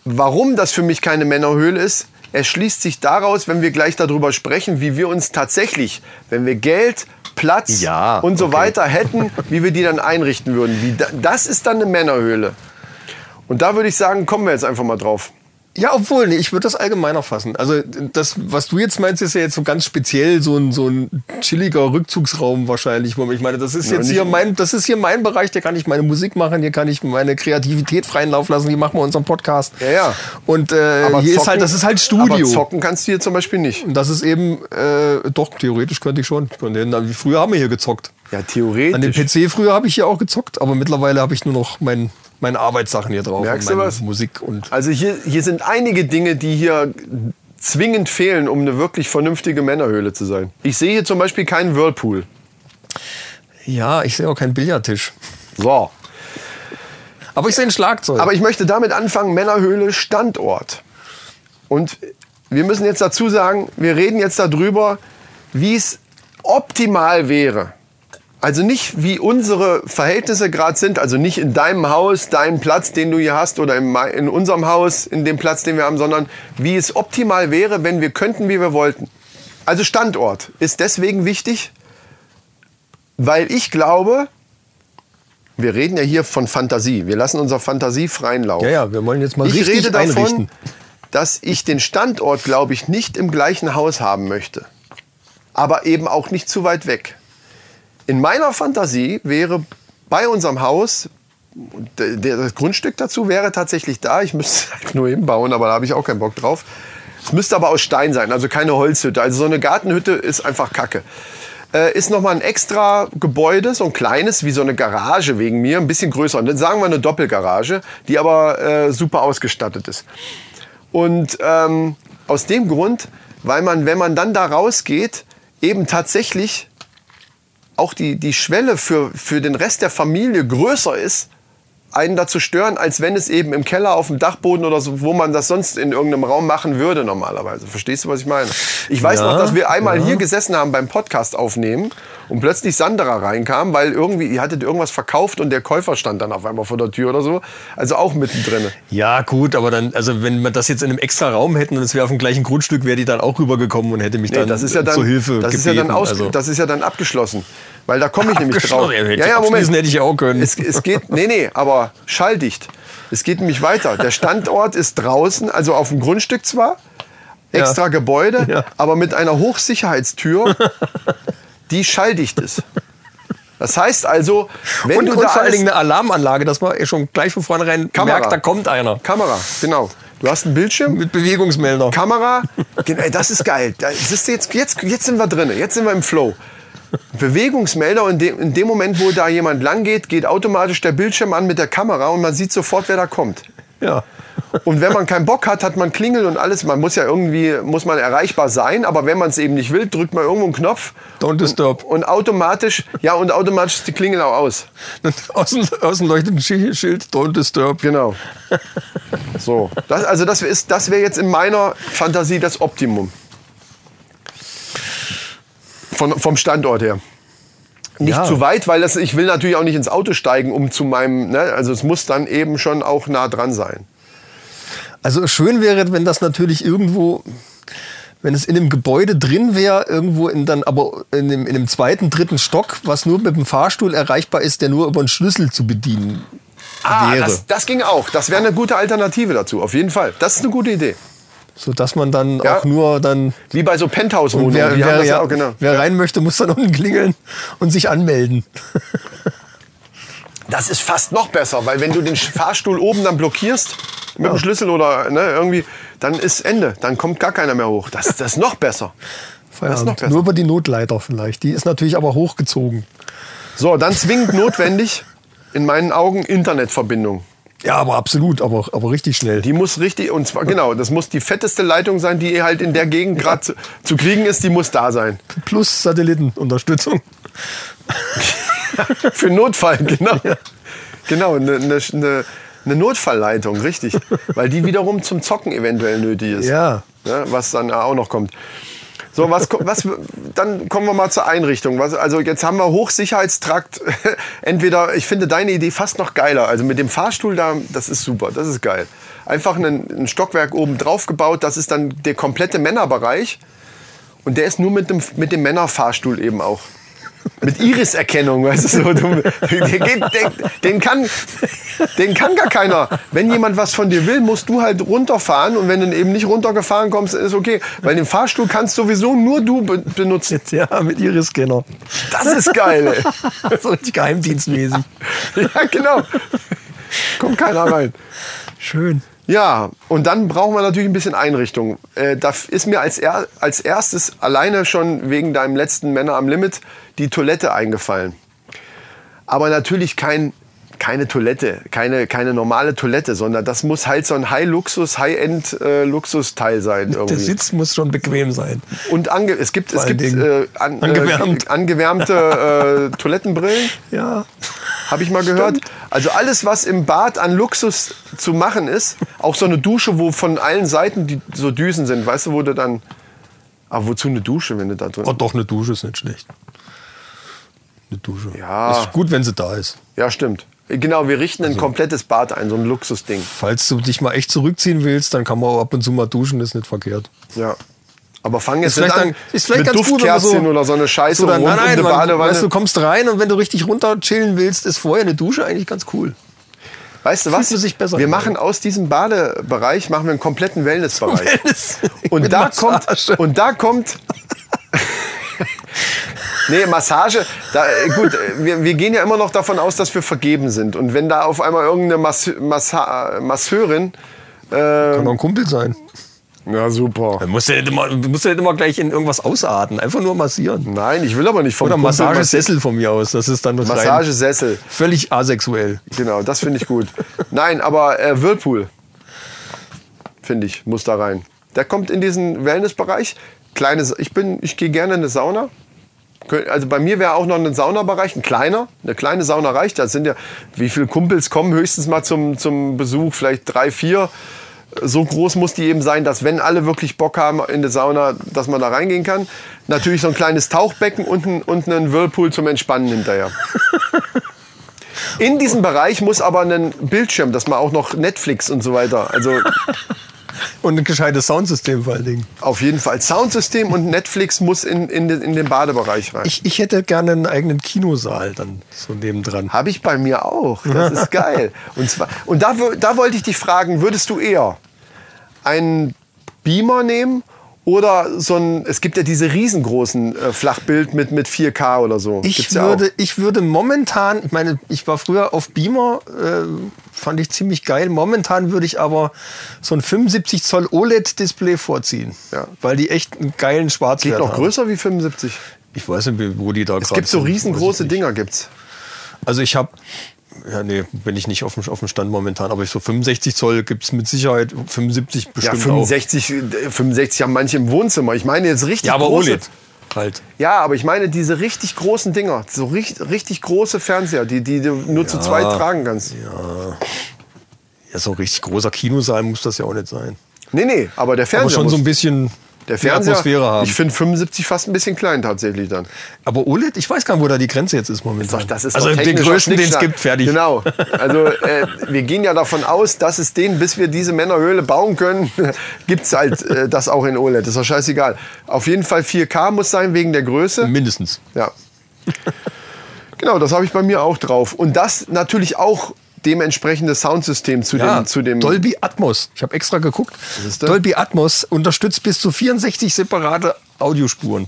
warum das für mich keine Männerhöhle ist, erschließt sich daraus, wenn wir gleich darüber sprechen, wie wir uns tatsächlich, wenn wir Geld, Platz Ja, und so okay. weiter hätten, wie wir die dann einrichten würden. Das ist dann eine Männerhöhle. Und da würde ich sagen, kommen wir jetzt einfach mal drauf. Ja, obwohl, nee, ich würde das allgemeiner fassen. Also das, was du jetzt meinst, ist ja jetzt so ganz speziell so ein, so ein chilliger Rückzugsraum wahrscheinlich. wo Ich meine, das ist jetzt nicht- hier mein, das ist hier mein Bereich, hier kann ich meine Musik machen, hier kann ich meine Kreativität freien Lauf lassen, hier machen wir unseren Podcast. Ja, ja. Und äh, hier ist halt, das ist halt Aber Studio. zocken kannst du hier zum Beispiel nicht. Und das ist eben, äh, doch, theoretisch könnte ich schon. Ich könnte, hin- früher haben wir hier gezockt. Ja, An dem theoretisch. PC früher habe ich hier auch gezockt, aber mittlerweile habe ich nur noch mein, meine Arbeitssachen hier drauf. Merkst und du was? Musik und Also hier, hier sind einige Dinge, die hier zwingend fehlen, um eine wirklich vernünftige Männerhöhle zu sein. Ich sehe hier zum Beispiel keinen Whirlpool. ja, ich sehe auch keinen Billardtisch. So. Aber ich sehe ein Schlagzeug. Aber ich möchte damit anfangen, Männerhöhle Standort. Und wir müssen jetzt dazu sagen, wir reden jetzt darüber, wie es optimal wäre. Also nicht wie unsere Verhältnisse gerade sind, also nicht in deinem Haus, deinem Platz, den du hier hast, oder in, unserem Haus, in dem Platz, den wir haben, sondern wie es optimal wäre, wenn wir könnten, wie wir wollten. Also Standort ist deswegen wichtig, weil ich glaube, wir reden ja hier von Fantasie. Wir lassen unserer Fantasie freien Lauf. Ja, ja, wir wollen jetzt mal ich richtig rede davon, einrichten. dass ich den Standort, glaube ich, nicht im gleichen Haus haben möchte. Aber eben auch nicht zu weit weg. In meiner Fantasie wäre bei unserem Haus, das Grundstück dazu wäre tatsächlich da, ich müsste halt nur hinbauen, aber da habe ich auch keinen Bock drauf. Es müsste aber aus Stein sein, also keine Holzhütte. Also so eine Gartenhütte ist einfach Kacke. Äh, ist nochmal ein extra Gebäude, so ein kleines, wie so eine Garage wegen mir, ein bisschen größer. Und dann sagen wir eine Doppelgarage, die aber äh, super ausgestattet ist. Und ähm, aus dem Grund, weil man, wenn man dann da rausgeht, eben tatsächlich auch die, die Schwelle für, für den Rest der Familie größer ist, einen dazu stören, als wenn es eben im Keller, auf dem Dachboden oder so, wo man das sonst in irgendeinem Raum machen würde normalerweise. Verstehst du, was ich meine? Ich weiß Ja, noch, dass wir einmal ja. hier gesessen haben beim Podcast aufnehmen und plötzlich Sandra reinkam, weil irgendwie, ihr hattet irgendwas verkauft und der Käufer stand dann auf einmal vor der Tür oder so. Also auch mittendrin. Ja, gut, aber dann, also wenn wir das jetzt in einem extra Raum hätten und es wäre auf dem gleichen Grundstück, wäre die dann auch rübergekommen und hätte mich Nee, dann, das ist ja dann, zur Hilfe das ist gebeten. ja dann aus, also. das ist ja dann abgeschlossen. Weil da komme ich nämlich drauf. Ja, ich abschließen hätte ich ja auch können. Es, es geht, nee, nee, aber schalldicht. Es geht nämlich weiter. Der Standort ist draußen, also auf dem Grundstück zwar, extra Ja. Gebäude, Ja. aber mit einer Hochsicherheitstür, die schalldicht ist. Das heißt also, wenn und, du und da vor allen Dingen eine Alarmanlage, dass man schon gleich von vornherein Kamera. merkt, da kommt einer. Kamera, genau. Du hast einen Bildschirm, Mit Bewegungsmelder. Kamera, das ist geil. Da ist jetzt, jetzt, jetzt sind wir drin, jetzt sind wir im Flow. Bewegungsmelder und in dem, in dem Moment, wo da jemand lang geht, geht automatisch der Bildschirm an mit der Kamera und man sieht sofort, wer da kommt. Ja. Und wenn man keinen Bock hat, hat man Klingel und alles. Man muss ja irgendwie, muss man erreichbar sein, aber wenn man es eben nicht will, drückt man irgendwo einen Knopf Don't disturb. und automatisch, ja, und automatisch ist die Klingel auch aus. Außen, außen leuchtet ein Schi- Schild, don't disturb. Genau. So, das, also das ist, das wäre jetzt in meiner Fantasie das Optimum. Von, vom Standort her. Nicht Ja. zu weit, weil das, ich will natürlich auch nicht ins Auto steigen, um zu meinem, ne, also es muss dann eben schon auch nah dran sein. Also schön wäre, wenn das natürlich irgendwo, wenn es in einem Gebäude drin wäre, irgendwo in dann, aber in dem, in dem zweiten, dritten Stock, was nur mit dem Fahrstuhl erreichbar ist, der nur über einen Schlüssel zu bedienen Ah, wäre. das, das ging auch. Das wäre eine gute Alternative dazu, auf jeden Fall. Das ist eine gute Idee. Sodass man dann Ja. auch nur dann. Wie bei so Penthouse-Wohnungen. Wer, wer, ja genau. wer rein möchte, muss dann unten klingeln und sich anmelden. Das ist fast noch besser, weil wenn du den Fahrstuhl oben dann blockierst mit dem Schlüssel oder ne, irgendwie, dann ist Ende. Dann kommt gar keiner mehr hoch. Das, das ist noch besser. Das ist noch besser. Nur über die Notleiter vielleicht. Die ist natürlich aber hochgezogen. So, dann zwingend notwendig, in meinen Augen, Internetverbindung. Ja, aber absolut, aber, aber richtig schnell. Die muss richtig, und zwar genau, das muss die fetteste Leitung sein, die halt in der Gegend gerade zu, zu kriegen ist, die muss da sein. Plus Satellitenunterstützung. Für Notfall, genau. Genau, eine ne, ne, ne Notfallleitung, richtig. Weil die wiederum zum Zocken eventuell nötig ist. Ja. Ja, was dann auch noch kommt. So, was, was, dann kommen wir mal zur Einrichtung. Was, also jetzt haben wir Hochsicherheitstrakt. Entweder, ich finde deine Idee fast noch geiler. Also mit dem Fahrstuhl da, das ist super, das ist geil. Einfach ein, ein Stockwerk oben drauf gebaut, das ist dann der komplette Männerbereich. Und der ist nur mit dem, mit dem Männerfahrstuhl eben auch. Mit Iriserkennung, weißt du, so. Du, geht, der, den, kann, den kann gar keiner. Wenn jemand was von dir will, musst du halt runterfahren und wenn du eben nicht runtergefahren kommst, ist okay. Weil den Fahrstuhl kannst sowieso nur du be benutzen. Ja, mit Iris-Scanner. Das ist geil, ey. so richtig geheimdienstmäßig. Ja, genau. Kommt keiner rein. Schön. Ja, und dann brauchen wir natürlich ein bisschen Einrichtung. Äh, da ist mir als, er, als erstes alleine schon wegen deinem letzten Männer am Limit die Toilette eingefallen. Aber natürlich kein, keine Toilette, keine, keine normale Toilette, sondern das muss halt so ein High-Luxus, High-End-Luxusteil sein. Irgendwie. Der Sitz muss schon bequem sein. Und ange es gibt, es Vor gibt äh, an, angewärmt. Äh, angewärmte äh, Toilettenbrillen. Ja. Habe ich mal gehört. Also alles, was im Bad an Luxus zu machen ist, auch so eine Dusche, wo von allen Seiten die so Düsen sind, weißt du, wo du dann. Aber wozu eine Dusche, wenn du da drin Oh, doch, eine Dusche ist nicht schlecht. Eine Dusche. Ja. Ist gut, wenn sie da ist. Ja, stimmt. Genau, wir richten ein Also komplettes Bad ein, so ein Luxusding. Falls du dich mal echt zurückziehen willst, dann kann man auch ab und zu mal duschen, ist nicht verkehrt. Ja. Aber fang jetzt Ist nicht dann, an ist vielleicht mit ganz gut, wenn man so, oder so eine Scheiße so dann, rund nein, nein, um eine man, Badewanne. weißt, du kommst rein und wenn du richtig runter chillen willst, ist vorher eine Dusche eigentlich ganz cool. Weißt du was? man sich besser wir machen aus diesem Badebereich machen wir einen kompletten Wellnessbereich. Wellness. Und Mit da kommt und da kommt Nee, Massage, da, äh, gut, äh, wir, wir gehen ja immer noch davon aus, dass wir vergeben sind. Und wenn da auf einmal irgendeine Masse, Massa, Masseurin. Kann doch ein Kumpel sein. Ja, super. Du musst ja nicht immer, du musst ja nicht immer gleich in irgendwas ausatmen, einfach nur massieren. Nein, ich will aber nicht vom Oder Kumpel Massagesessel von mir aus, das ist dann das rein Massagesessel, völlig asexuell. genau, das finde ich gut. Nein, aber äh, Whirlpool, finde ich, muss da rein. Der kommt in diesen Wellnessbereich. Kleine, ich bin, ich gehe gerne in eine Sauna. Also bei mir wäre auch noch ein Saunabereich, ein kleiner, eine kleine Sauna reicht. Da sind ja, wie viele Kumpels kommen höchstens mal zum, zum Besuch, vielleicht drei, vier. So groß muss die eben sein, dass wenn alle wirklich Bock haben in der Sauna, dass man da reingehen kann. Natürlich so ein kleines Tauchbecken und ein, und einen Whirlpool zum Entspannen hinterher. In diesem Bereich muss aber ein Bildschirm, dass man auch noch Netflix und so weiter. Also Und ein gescheites Soundsystem vor allen Dingen. auf jeden Fall Soundsystem und Netflix muss in, in, den, in den Badebereich rein. Ich, ich hätte gerne einen eigenen Kinosaal dann so nebendran. Habe ich bei mir auch. Das ist geil. Und, zwar, und da, da wollte ich dich fragen, würdest du eher einen Beamer nehmen oder so ein, es gibt ja diese riesengroßen äh, Flachbild mit, mit 4K oder so. Ich Gibt's ja würde, ich würde momentan, ich meine, ich war früher auf Beamer, äh, fand ich ziemlich geil. Momentan würde ich aber so ein 75 Zoll OLED-Display vorziehen, Ja. weil die echt einen geilen Geht Schwarzwert noch haben. größer wie 75. Ich weiß nicht, wo die da Es gibt so riesengroße Dinger, gibt's. Also ich habe, ja nee, bin ich nicht auf dem, auf dem Stand momentan, aber ich so 65 Zoll gibt es mit Sicherheit, 75 Ja, bestimmt 65, äh, 65 haben manche im Wohnzimmer. Ich meine jetzt richtig auch. Ja, aber große. OLED halt. Ja, aber ich meine diese richtig großen Dinger, so richtig, richtig große Fernseher, die, die du nur zu zweit tragen kannst. Ja, so ein richtig großer Kinosaal muss das ja auch nicht sein. Nee, nee, aber der Aber Fernseher schon muss, so ein bisschen der Fernseher, Atmosphäre haben. Ich finde 75 fast ein bisschen klein tatsächlich dann. aber OLED, ich weiß gar nicht, wo da die Grenze jetzt ist momentan. Das ist also den größten, den es gibt, fertig. Genau. Also äh, wir gehen ja davon aus, dass es den, bis wir diese Männerhöhle bauen können, gibt es halt äh, das auch in OLED. Das ist doch scheißegal. Auf jeden Fall 4K muss sein wegen der Größe. Mindestens. Ja. genau, das habe ich bei mir auch drauf. Und das natürlich auch dementsprechendes Soundsystem zu Ja, dem, zu dem Dolby Atmos. Ich habe extra geguckt. Dolby Atmos unterstützt bis zu 64 separate Audiospuren.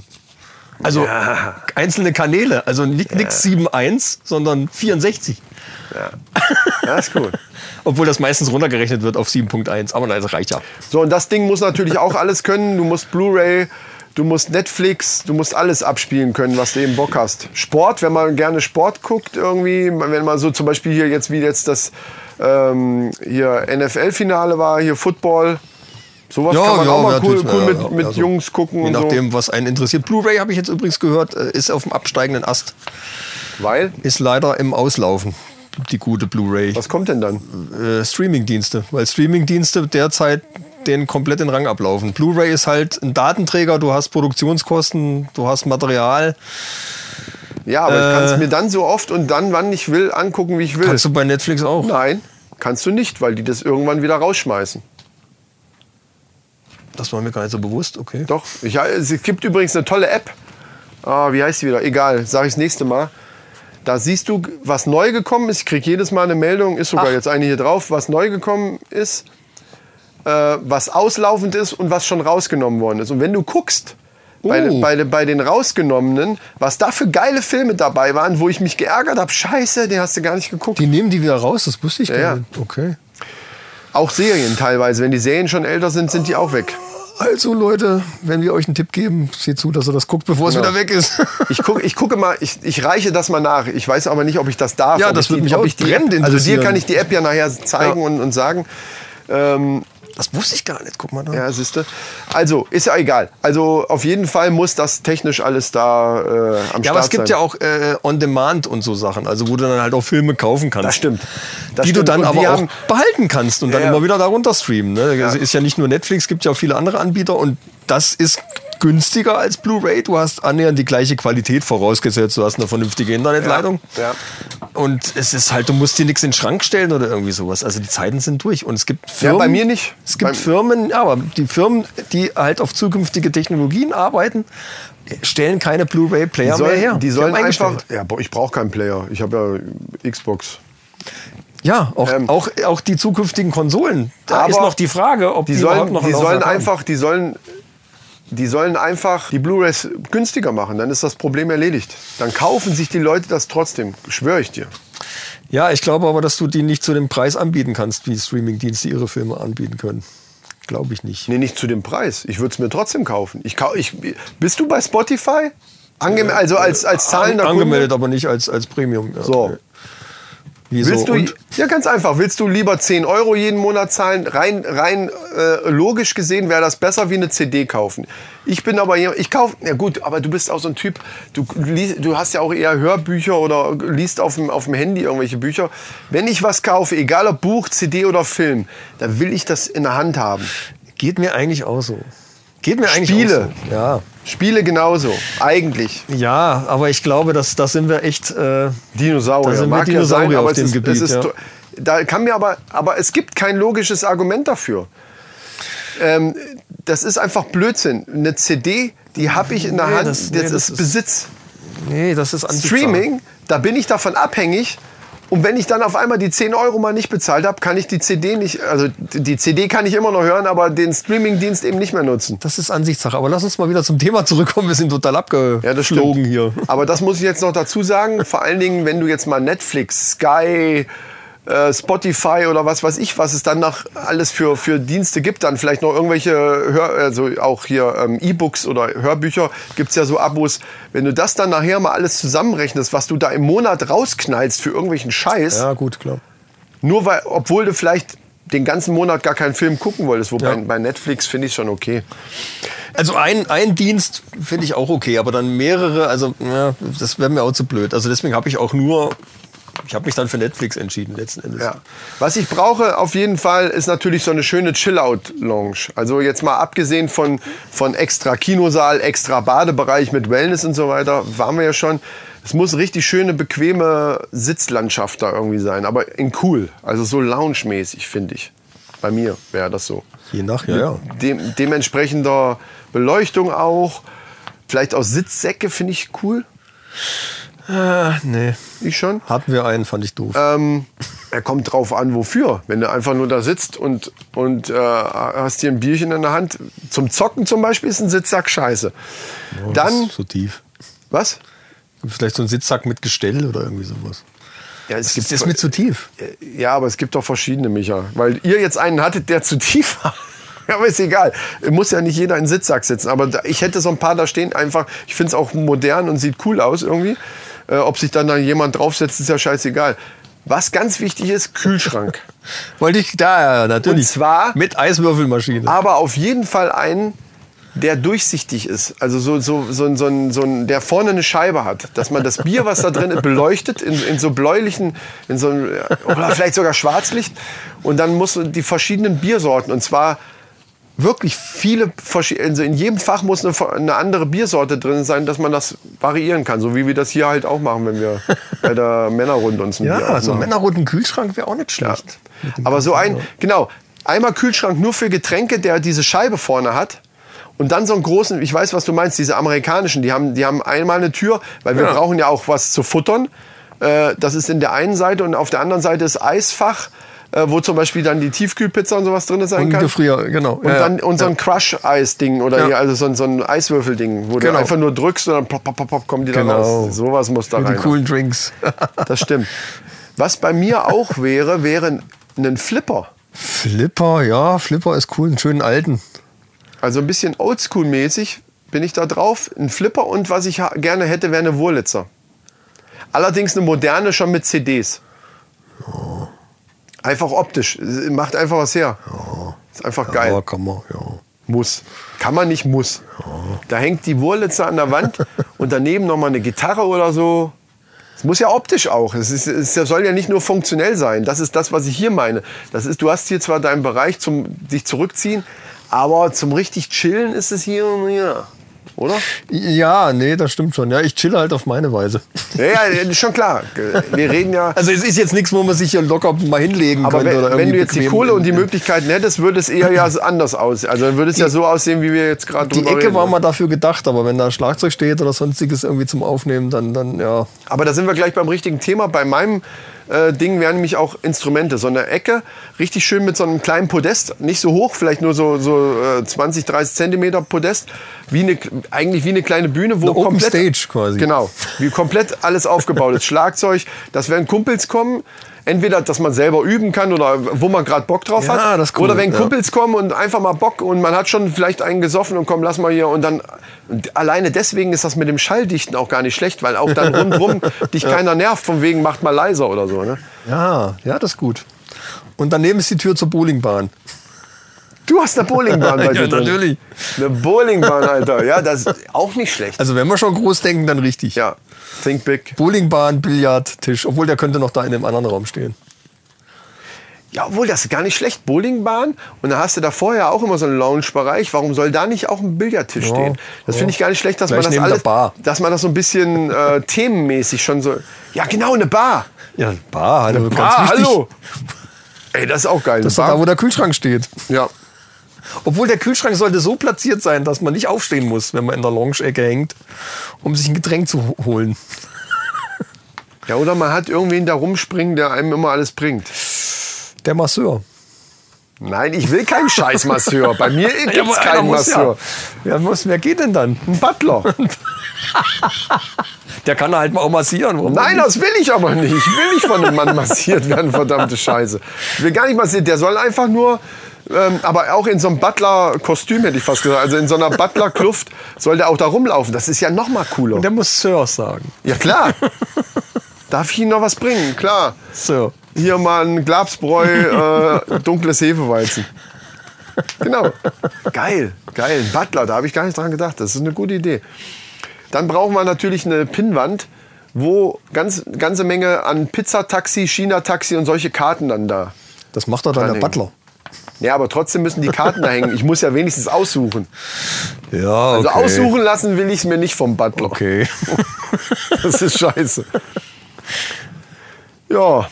Also einzelne Kanäle. Also nicht nix 7.1, sondern 64. Ja, ist cool. Obwohl das meistens runtergerechnet wird auf 7.1. Aber nein, das reicht ja. So, und das Ding muss natürlich auch alles können. Du musst Blu-ray, du musst Netflix, du musst alles abspielen können, was du eben Bock hast. Sport, wenn man gerne Sport guckt, irgendwie, wenn man so zum Beispiel hier jetzt, wie jetzt das ähm, hier NFL-Finale war, hier Football. Sowas kann man auch mal cool, cool Ja, mit, ja, mit also, Jungs gucken Je und so. nachdem, was einen interessiert. Blu-ray habe ich jetzt übrigens gehört, äh, ist auf dem absteigenden Ast. Weil, Ist leider im Auslaufen. Die gute Blu-ray. was kommt denn dann? äh, Streamingdienste, weil Streamingdienste derzeit den komplett den Rang ablaufen. Blu-ray ist halt ein Datenträger, du hast Produktionskosten, du hast Material. Ja, aber ich kann es Äh, mir dann so oft und dann, wann ich will, angucken, wie ich will. Kannst du bei Netflix auch. Nein, kannst du nicht, weil die das irgendwann wieder rausschmeißen. Das war mir gar nicht so bewusst, okay. Doch, ich, es gibt übrigens eine tolle App. Ah, wie heißt die wieder? Egal, sage ich das nächste Mal. Da siehst du, was neu gekommen ist. Ich kriege jedes Mal eine Meldung, ist sogar Ach. jetzt eine hier drauf, was neu gekommen ist, äh, was auslaufend ist und was schon rausgenommen worden ist. Und wenn du guckst, bei, Oh. bei, bei den rausgenommenen, was da für geile Filme dabei waren, wo ich mich geärgert habe, scheiße, den hast du gar nicht geguckt. Die nehmen die wieder raus, das wusste ich Ja, gar nicht. Okay. Auch Serien teilweise, wenn die Serien schon älter sind, sind die auch weg. Also Leute, wenn wir euch einen Tipp geben, seht zu, dass ihr das guckt, bevor es Genau. wieder weg ist. Ich gucke, ich gucke mal, ich, ich reiche das mal nach. Ich weiß aber nicht, ob ich das darf. Ja, das würde mich auch brennend App, Also dir interessieren. kann ich die App ja nachher zeigen Ja. und, und sagen. Ähm, Das wusste ich gar nicht, guck mal da. ja, siehste. Also, ist ja egal. Also, auf jeden Fall muss das technisch alles da äh, am Ja, Start aber es gibt sein. ja auch äh, On-Demand und so Sachen, also wo du dann halt auch Filme kaufen kannst. Das stimmt. Das die stimmt. du dann Und aber auch haben- behalten kannst und dann Ja, ja. immer wieder darunter streamen. Ne? Es ist ja nicht nur Netflix, gibt ja auch viele andere Anbieter und das ist günstiger als Blu-ray. Du hast annähernd die gleiche Qualität vorausgesetzt. Du hast eine vernünftige Internetleitung. Ja. Und es ist halt, du musst dir nichts in den Schrank stellen oder irgendwie sowas. Also die Zeiten sind durch. Und es gibt Ja, Firmen. bei mir nicht. Es gibt Beim- Firmen, ja, aber die Firmen, die halt auf zukünftige Technologien arbeiten, stellen keine Blu-ray-Player Die mehr her. die sollen haben einfach. Ja, ich brauche keinen Player. Ich habe ja Xbox. Ja, auch, Ähm, auch, auch die zukünftigen Konsolen. Da ist noch die Frage, ob die, Die überhaupt sollen, noch die sollen einfach, die sollen, die sollen einfach die Blu-rays günstiger machen. Dann ist das Problem erledigt. Dann kaufen sich die Leute das trotzdem. Schwöre ich dir. Ja, ich glaube aber, dass du die nicht zu dem Preis anbieten kannst, wie Streamingdienste ihre Filme anbieten können. Glaube ich nicht. Nee, nicht zu dem Preis. Ich würde es mir trotzdem kaufen. Ich, kau- ich, bist du bei Spotify? Angem also als, als zahlender An, angemeldet, Kunde? aber nicht als, als Premium. Ja. So. Wieso? Willst du, Und? ja, ganz einfach. Willst du lieber 10 Euro jeden Monat zahlen? Rein, rein äh, logisch gesehen wäre das besser wie eine CD kaufen. Ich bin aber ich kaufe, ja gut, aber du bist auch so ein Typ, du, liest, du hast ja auch eher Hörbücher oder liest auf dem, auf dem Handy irgendwelche Bücher. Wenn ich was kaufe, egal ob Buch, CD oder Film, dann will ich das in der Hand haben. Geht mir eigentlich auch so. Geht mir eigentlich Spiele. so. Ja. Spiele genauso, eigentlich. Ja, aber ich glaube, dass da sind wir echt. Äh, Dinosaurier. Da sind wir Mag ja Dinosaurier sein, aber auf es dem ist, Gebiet, ist, ja. Da kann mir aber, aber es gibt kein logisches Argument dafür. Ähm, das ist einfach Blödsinn. Eine CD, die habe ich in der Nee, Hand, das- das, nee, das ist Besitz. nee, das ist. Streaming, da bin ich davon abhängig. Und wenn ich dann auf einmal die 10 Euro mal nicht bezahlt habe, kann ich die CD nicht, also die CD kann ich immer noch hören, aber den Streamingdienst eben nicht mehr nutzen. Das ist Ansichtssache. Aber lass uns mal wieder zum Thema zurückkommen. Wir sind total Ja, abgeflogen hier. Aber das muss ich jetzt noch dazu sagen. Vor allen Dingen, wenn du jetzt mal Netflix, Sky, äh, Spotify oder was weiß ich, was es dann noch alles für, für Dienste gibt, dann vielleicht noch irgendwelche, Hör, also auch hier ähm, E-Books oder Hörbücher, gibt's ja so Abos. Wenn du das dann nachher mal alles zusammenrechnest, was du da im Monat rausknallst für irgendwelchen Scheiß, Ja, gut, klar. nur weil, obwohl du vielleicht den ganzen Monat gar keinen Film gucken wolltest, wobei Ja. bei Netflix finde ich schon okay. Also ein, ein Dienst finde ich auch okay, aber dann mehrere, also ja, das wäre mir auch zu blöd. Also deswegen habe ich auch nur, ich habe mich dann für Netflix entschieden letzten Endes. Ja. Was ich brauche auf jeden Fall ist natürlich so eine schöne Chill-Out-Lounge. Also jetzt mal abgesehen von, von extra Kinosaal, extra Badebereich mit Wellness und so weiter, waren wir ja schon. Es muss richtig schöne, bequeme Sitzlandschaft da irgendwie sein, aber in cool. Also so lounge-mäßig, finde ich. Bei mir wäre das so. Je nach, ja, ja. Dem, dementsprechender Beleuchtung auch. Vielleicht auch Sitzsäcke finde ich cool. Äh, nee. Ich schon. Hatten wir einen, fand ich doof. Ähm, er kommt drauf an, wofür. Wenn du einfach nur da sitzt und, und äh, hast dir ein Bierchen in der Hand. Zum Zocken zum Beispiel ist ein Sitzsack scheiße. Dann, so tief. was? Vielleicht so ein Sitzsack mit Gestell oder irgendwie sowas. Ja, es Das ist mir zu tief. Ja, aber es gibt doch verschiedene, Micha. Weil ihr jetzt einen hattet, der zu tief war. Ja, aber ist egal. Muss ja nicht jeder in den Sitzsack sitzen. Aber ich hätte so ein paar da stehen einfach. Ich finde es auch modern und sieht cool aus irgendwie. Äh, ob sich dann da jemand draufsetzt, ist ja scheißegal. Was ganz wichtig ist, Kühlschrank. Wollte ich, da, ja, natürlich. Und zwar- mit Eiswürfelmaschine. aber auf jeden Fall einen, der durchsichtig ist. Also so, so, so, ein- so, ein, so ein, der vorne eine Scheibe hat. Dass man das Bier, was da drin ist, beleuchtet in, in so bläulichen, in so ein, oder vielleicht sogar Schwarzlicht. Und dann muss die verschiedenen Biersorten, und zwar wirklich viele, verschi- also in jedem Fach muss eine, eine andere Biersorte drin sein, dass man das variieren kann. So wie wir das hier halt auch machen, wenn wir bei der Männerrunde uns ein Bier ja, so ein männerroten Kühlschrank wäre auch nicht Ja. schlecht. Aber so ein, genau, einmal Kühlschrank nur für Getränke, der diese Scheibe vorne hat. Und dann so einen großen, ich weiß, was du meinst, diese amerikanischen, die haben, die haben einmal eine Tür, weil wir Ja. brauchen ja auch was zu futtern. Äh, das ist in der einen Seite und auf der anderen Seite ist Eisfach, äh, wo zum Beispiel dann die Tiefkühlpizza und sowas drin sein Und kann. Gefrier, genau. Und Ja, dann ja. und so ein Crush-Eis-Ding oder Ja. also so ein, so ein Eiswürfel-Ding, wo Genau. du einfach nur drückst und dann pop, pop, pop, pop, kommen die da Genau. raus. Sowas muss da Für rein. die coolen Drinks. Das stimmt. Was bei mir auch wäre, wäre ein Flipper. Flipper, ja, Flipper ist cool, einen schönen alten. Also ein bisschen Oldschool-mäßig bin ich da drauf. Ein Flipper und was ich gerne hätte, wäre eine Wurlitzer. Allerdings eine moderne schon mit CDs. Einfach optisch. Macht einfach was her. Ist einfach geil. Ja, kann man, ja. Muss. Kann man nicht, muss. Da hängt die Wurlitzer an der Wand und daneben nochmal eine Gitarre oder so. Es muss ja optisch auch. Es, ist, es soll ja nicht nur funktionell sein. Das ist das, was ich hier meine. Das ist, du hast hier zwar deinen Bereich zum dich zurückziehen, aber zum richtig chillen ist es hier und hier. Oder? Ja, nee, das stimmt schon. Ja, ich chill halt auf meine Weise. Ja, ja, ist schon klar. Wir reden ja. Also es ist jetzt nichts, wo man sich hier locker mal hinlegen Aber könnte. wenn, oder wenn du jetzt die Kohle und die Möglichkeiten hättest, würde es eher ja anders aussehen. Also dann würde es ja so aussehen, wie wir jetzt gerade Die Ecke war mal dafür gedacht, aber wenn da ein Schlagzeug steht oder sonstiges irgendwie zum Aufnehmen, dann, dann ja. Aber da sind wir gleich beim richtigen Thema. Bei meinem äh, Ding wären nämlich auch Instrumente. So eine Ecke, richtig schön mit so einem kleinen Podest. Nicht so hoch, vielleicht nur so, so äh, 20, 30 Zentimeter Podest. Wie eine, eigentlich wie eine kleine Bühne, wo Eine Open komplett, Stage quasi. Genau, wie komplett alles aufgebaut ist. Schlagzeug, dass wenn Kumpels kommen, Entweder, dass man selber üben kann oder wo man gerade Bock drauf Ja, hat. das cool, oder wenn ja. Kumpels kommen und einfach mal Bock und man hat schon vielleicht einen gesoffen und komm, lass mal hier und dann. Und alleine deswegen ist das mit dem Schalldichten auch gar nicht schlecht, weil auch dann rundrum dich keiner nervt, von wegen macht mal leiser oder so. Ne? Ja, ja, das ist gut. Und daneben ist die Tür zur Bowlingbahn. Du hast eine Bowlingbahn bei dir Ja, drin. natürlich. Eine Bowlingbahn, Alter. Ja, das ist auch nicht schlecht. Also wenn wir schon groß denken, dann richtig. ja, think big. Bowlingbahn, Billard, Tisch. Obwohl der könnte noch da in einem anderen Raum stehen. Ja, obwohl, das ist gar nicht schlecht. Bowlingbahn. Und dann hast du da vorher auch immer so einen Lounge-Bereich. Warum soll da nicht auch ein Billardtisch Ja, stehen? Das finde ich gar nicht schlecht, dass Gleich man das alles, Bar. dass man das so ein bisschen äh, themenmäßig schon so. Ja, genau, eine Bar. Ja, Bar, hallo. ganz Bar, hallo. Ey, das ist auch geil. Das ist eine Bar. da, wo der Kühlschrank steht. ja. Obwohl der Kühlschrank sollte so platziert sein, dass man nicht aufstehen muss, wenn man in der Lounge-Ecke hängt, um sich ein Getränk zu ho- holen. ja, oder man hat irgendwen da rumspringen, der einem immer alles bringt. Der Masseur. Nein, ich will keinen Scheißmasseur. Bei mir gibt es einer keinen Masseur. Ja. Wer, muss, wer geht denn dann? Ein Butler. Der kann halt mal auch massieren. Nein, nicht? das will ich aber nicht. Ich will nicht von einem Mann massiert werden, verdammte Scheiße. Ich will gar nicht massiert. Der soll einfach nur, ähm, aber auch in so einem Butler-Kostüm hätte ich fast gesagt, also in so einer Butler-Kluft soll der auch da rumlaufen. Das ist ja noch mal cooler. Und der muss Sir sagen. Ja klar. Darf ich Ihnen noch was bringen? Klar. Sir. Hier mal ein Glabsbräu, äh, dunkles Hefeweizen. Genau. Geil, geil. Butler, da habe ich gar nicht dran gedacht. Das ist eine gute Idee. Dann brauchen wir natürlich eine Pinnwand, wo ganz ganze Menge an Pizzataxi, China-Taxi und solche Karten dann da. Das macht doch dann der. Butler. Ja, aber trotzdem müssen die Karten da hängen. Ich muss ja wenigstens aussuchen. Ja, okay. Also aussuchen lassen will ich es mir nicht vom Butler. Okay. Das ist scheiße. Ja.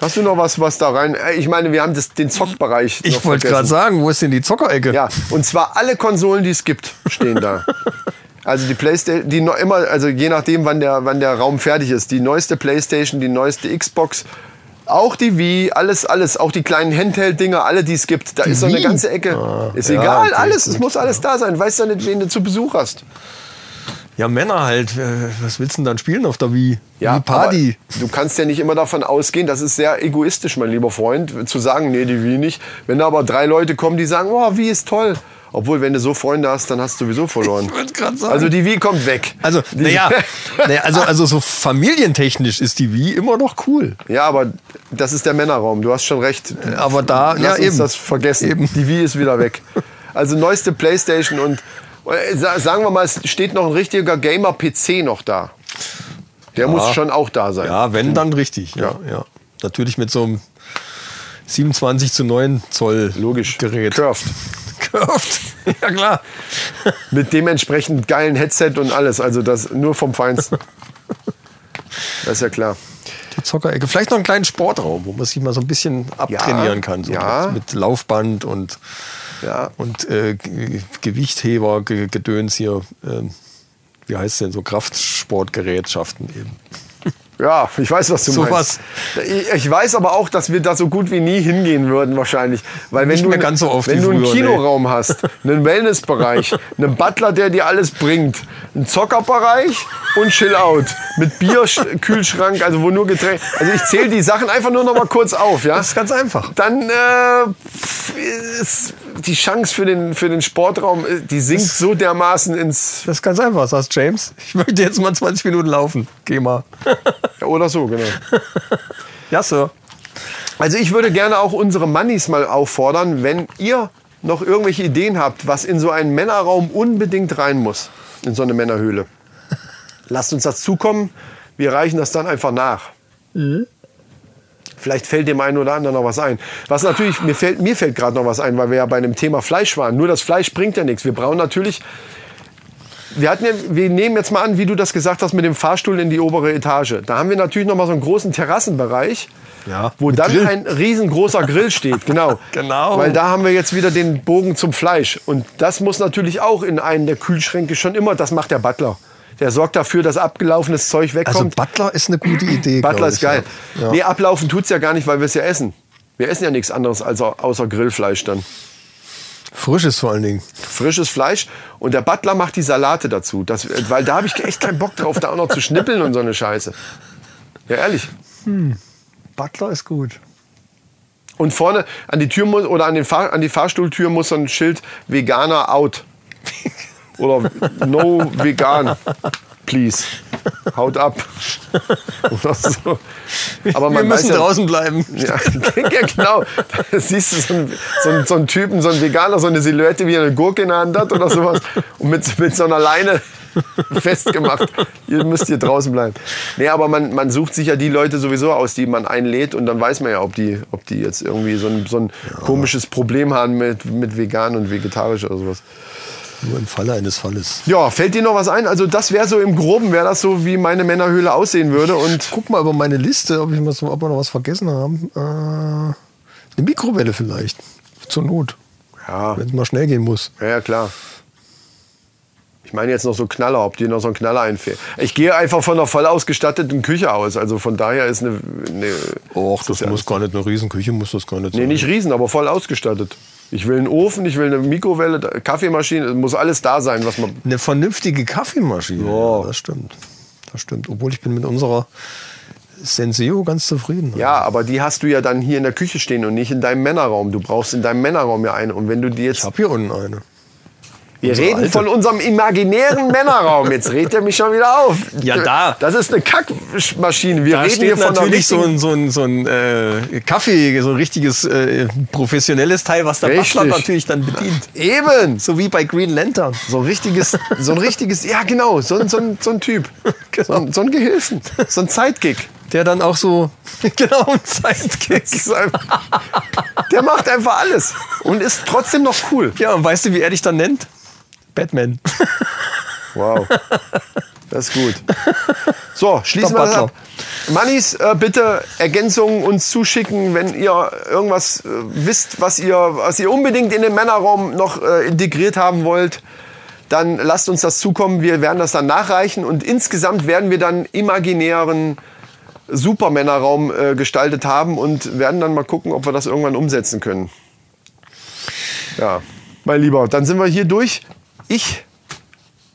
Hast du noch was, was da rein? Äh, Ich meine, wir haben das, den Zockbereich. Ich wollte gerade sagen, wo ist denn die Zockerecke? Ja, und zwar alle Konsolen, die es gibt, stehen da. Also die Playstation, die noch immer, also je nachdem, wann der, wann der Raum fertig ist, die neueste Playstation, die neueste Xbox, auch die Wii, alles, alles, auch die kleinen Handheld-Dinger, alle, die es gibt. Da ist so eine Wii? ganze Ecke. ist ja, egal, okay, alles, es muss alles da sein. Weißt du nicht, wen du zu Besuch hast. Ja, Männer halt. Äh, Was willst du denn dann spielen auf der Wii? Ja, Wii Party. Du kannst ja nicht immer davon ausgehen, das ist sehr egoistisch, mein lieber Freund, zu sagen, nee, die Wii nicht. Wenn da aber drei Leute kommen, die sagen, oh, Wii ist toll. Obwohl, wenn du so Freunde hast, dann hast du sowieso verloren. Ich wollte gerade sagen. Also die Wii kommt weg. Also, naja, naja also, also so familientechnisch ist die Wii immer noch cool. Ja, aber das ist der Männerraum. Du hast schon recht. Aber da, Lass ja uns eben. das vergessen. Eben. Die Wii ist wieder weg. Also neueste Playstation und äh, sa- sagen wir mal, es steht noch ein richtiger Gamer-PC noch da. Der muss schon auch da sein. Ja, wenn, dann richtig. Ja, ja. Natürlich mit so einem 27 zu 9 Zoll Logisch. Gerät. Curved. Curved. Ja, klar. Mit dementsprechend geilen Headset und alles. Also das nur vom Feinsten. Das ist ja klar. Die Zockerecke. Vielleicht noch einen kleinen Sportraum, wo man sich mal so ein bisschen abtrainieren kann. So ja. mit, Laufband und, Ja. und äh, Gewichtheber, Gedöns hier. ähm, wie heißt es denn? So Kraftsportgerätschaften eben. Ja, ich weiß, was du Sowas. meinst. Ich, ich weiß aber auch, dass wir da so gut wie nie hingehen würden wahrscheinlich. Weil wenn Nicht du, ganz so oft wenn du einen früher, Kinoraum hast, einen Wellnessbereich, einen Butler, der dir alles bringt, einen Zockerbereich und Chillout mit Bierkühlschrank, also wo nur Getränke. Also ich zähle die Sachen einfach nur noch mal kurz auf, ja. Das ist ganz einfach. Dann äh, ist die Chance für den, für den Sportraum, äh, die sinkt so dermaßen ins. Das ist ganz einfach, sagst James. Ich möchte jetzt mal 20 Minuten laufen. Geh mal. Oder so, genau. Ja, Sir. Also ich würde gerne auch unsere Mannis mal auffordern, wenn ihr noch irgendwelche Ideen habt, was in so einen Männerraum unbedingt rein muss, in so eine Männerhöhle. Lasst uns das zukommen, wir reichen das dann einfach nach. Vielleicht fällt dem einen oder anderen noch was ein. Was natürlich, mir fällt, mir fällt gerade noch was ein, weil wir ja bei einem Thema Fleisch waren. Nur das Fleisch bringt ja nichts. Wir brauchen natürlich wir, hatten ja, wir nehmen jetzt mal an, wie du das gesagt hast, mit dem Fahrstuhl in die obere Etage. Da haben wir natürlich noch mal so einen großen Terrassenbereich, Ja, wo dann Grill. ein riesengroßer Grill steht. Genau. Genau. Weil da haben wir jetzt wieder den Bogen zum Fleisch. Und das muss natürlich auch in einen der Kühlschränke schon immer, das macht der Butler. Der sorgt dafür, dass abgelaufenes Zeug Also wegkommt. Butler ist eine gute Idee. Butler ist geil. Ja. Nee, ablaufen tut's ja gar nicht, weil wir es ja essen. Wir essen ja nichts anderes als au- außer Grillfleisch dann. Frisches vor allen Dingen. frisches Fleisch und der Butler macht die Salate dazu. Das, weil da habe ich echt keinen Bock drauf, da auch noch zu schnippeln und so eine Scheiße. Ja, ehrlich. Butler ist gut. Und vorne an die Tür muss, oder an, den Fahr, an die Fahrstuhltür muss so ein Schild Veganer out. Oder no vegan, please. Haut ab. Oder so. Aber man Wir müssen ja, draußen bleiben. Ja, ja, genau. Da siehst du so einen, so, einen, so einen Typen, so einen Veganer, so eine Silhouette, wie er eine Gurke in der Hand hat oder sowas. Und mit, mit so einer Leine festgemacht. Ihr müsst hier draußen bleiben. Nee, aber man, man sucht sich ja die Leute sowieso aus, die man einlädt. Und dann weiß man ja, ob die, ob die jetzt irgendwie so ein, so ein komisches Problem haben mit, mit vegan und vegetarisch oder sowas. Nur im Falle eines Falles. Ja, fällt dir noch was ein? Also das wäre so im Groben, wäre das so, wie meine Männerhöhle aussehen würde. Und Guck mal über meine Liste, ob, ich was, ob wir noch was vergessen haben. Äh, eine Mikrowelle vielleicht. Zur Not. ja, Wenn es mal schnell gehen muss. Ja, ja, klar. Ich meine jetzt noch so Knaller, ob dir noch so ein Knaller einfällt. Ich gehe einfach von einer voll ausgestatteten Küche aus. Also von daher ist eine. eine Och, das ja muss gar nicht eine Riesenküche, muss das gar nicht nee, sein. nicht riesen, aber voll ausgestattet. Ich will einen Ofen, ich will eine Mikrowelle, Kaffeemaschine, es muss alles da sein, was man. Eine vernünftige Kaffeemaschine. Ja. Ja, das stimmt. Das stimmt. Obwohl ich bin mit unserer Senseo ganz zufrieden. Ja, aber die hast du ja dann hier in der Küche stehen und nicht in deinem Männerraum. Du brauchst in deinem Männerraum ja eine. Und wenn du die jetzt. Ich habe hier unten eine. Wir reden alte. von unserem imaginären Männerraum. Jetzt redet er mich schon wieder auf. Ja, da. Das ist eine Kackmaschine. Wir Da reden hier von natürlich so ein, so ein, so ein äh, Kaffee, so ein richtiges äh, professionelles Teil, was der Richtig. Butler natürlich dann bedient. Eben. So wie bei Green Lantern. So ein richtiges, so ein richtiges, ja genau, so ein, so ein, so ein Typ. So ein, so ein Gehilfen, so ein Sidekick. Der dann auch so, genau, ein Sidekick. Der macht einfach alles und ist trotzdem noch cool. Ja, und weißt du, wie er dich dann nennt? Batman. Wow. Das ist gut. So, schließen wir das ab. Mannis, äh, bitte Ergänzungen uns zuschicken, wenn ihr irgendwas äh, wisst, was ihr, was ihr unbedingt in den Männerraum noch äh, integriert haben wollt. Dann lasst uns das zukommen. Wir werden das dann nachreichen und insgesamt werden wir dann imaginären Supermännerraum äh, gestaltet haben und werden dann mal gucken, ob wir das irgendwann umsetzen können. Ja, mein Lieber, dann sind wir hier durch. Ich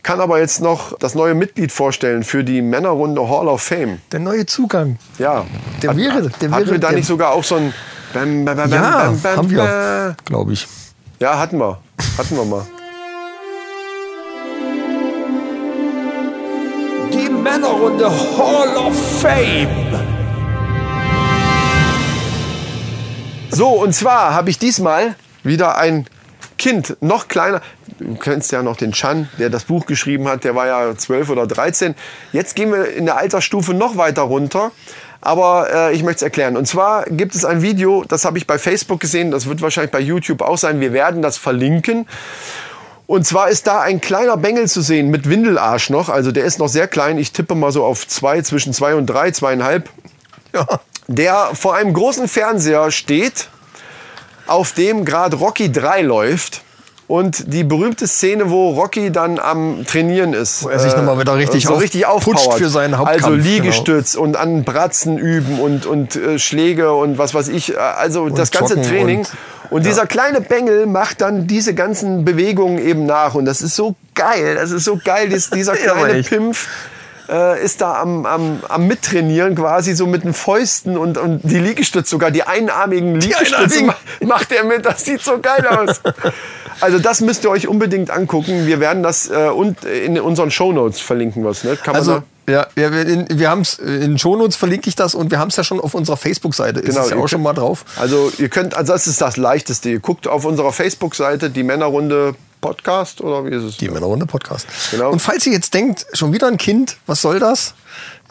kann aber jetzt noch das neue Mitglied vorstellen für die Männerrunde Hall of Fame. Der neue Zugang. Ja. Der wäre- der hatten wäre- wir da der- nicht sogar auch so ein Bam, bam, bam, Ja, bam, bam, haben wir, glaube ich. Ja, hatten wir. Hatten wir mal. Die Männerrunde Hall of Fame. So, und zwar habe ich diesmal wieder ein Kind, noch kleiner. Du kennst ja noch den Chan, der das Buch geschrieben hat. Der war ja 12 oder 13. Jetzt gehen wir in der Altersstufe noch weiter runter. Aber äh, ich möchte es erklären. Und zwar gibt es ein Video, das habe ich bei Facebook gesehen. Das wird wahrscheinlich bei YouTube auch sein. Wir werden das verlinken. Und zwar ist da ein kleiner Bengel zu sehen mit Windelarsch noch. Also der ist noch sehr klein. Ich tippe mal so auf zwei, zwischen zwei und drei, zweieinhalb. Ja. Der vor einem großen Fernseher steht, auf dem gerade Rocky 3 läuft. Und die berühmte Szene, wo Rocky dann am Trainieren ist. Wo er sich noch mal wieder richtig so auf- richtig putscht aufpowert. für seinen Hauptkampf, Also genau. Liegestütz und an Bratzen üben und, und äh, Schläge und was weiß ich. Äh, Also das ganze Training. und- Und, dieser kleine Bengel macht dann diese ganzen Bewegungen eben nach. Und das ist so geil. Das ist so geil. Dies, dieser Ja, kleine. Pimpf äh, ist da am, am, am Mittrainieren quasi so mit den Fäusten und, und die Liegestütze, sogar die einarmigen Liegestütze einarmigen. ma- macht er mit. Das sieht so geil aus. Also das müsst ihr euch unbedingt angucken. Wir werden das äh, und in unseren Shownotes verlinken was. Ne? Kann man Also, da? ja, wir, in, wir haben es in Shownotes verlinke ich das und wir haben es ja schon auf unserer Facebook-Seite. Ist Genau, es ja auch schon könnt- mal drauf. Also ihr könnt, also das ist das Leichteste. Ihr guckt auf unserer Facebook-Seite die Männerrunde Podcast oder wie ist es? Die Männerrunde Podcast. Genau. Und falls ihr jetzt denkt, schon wieder ein Kind, was soll das?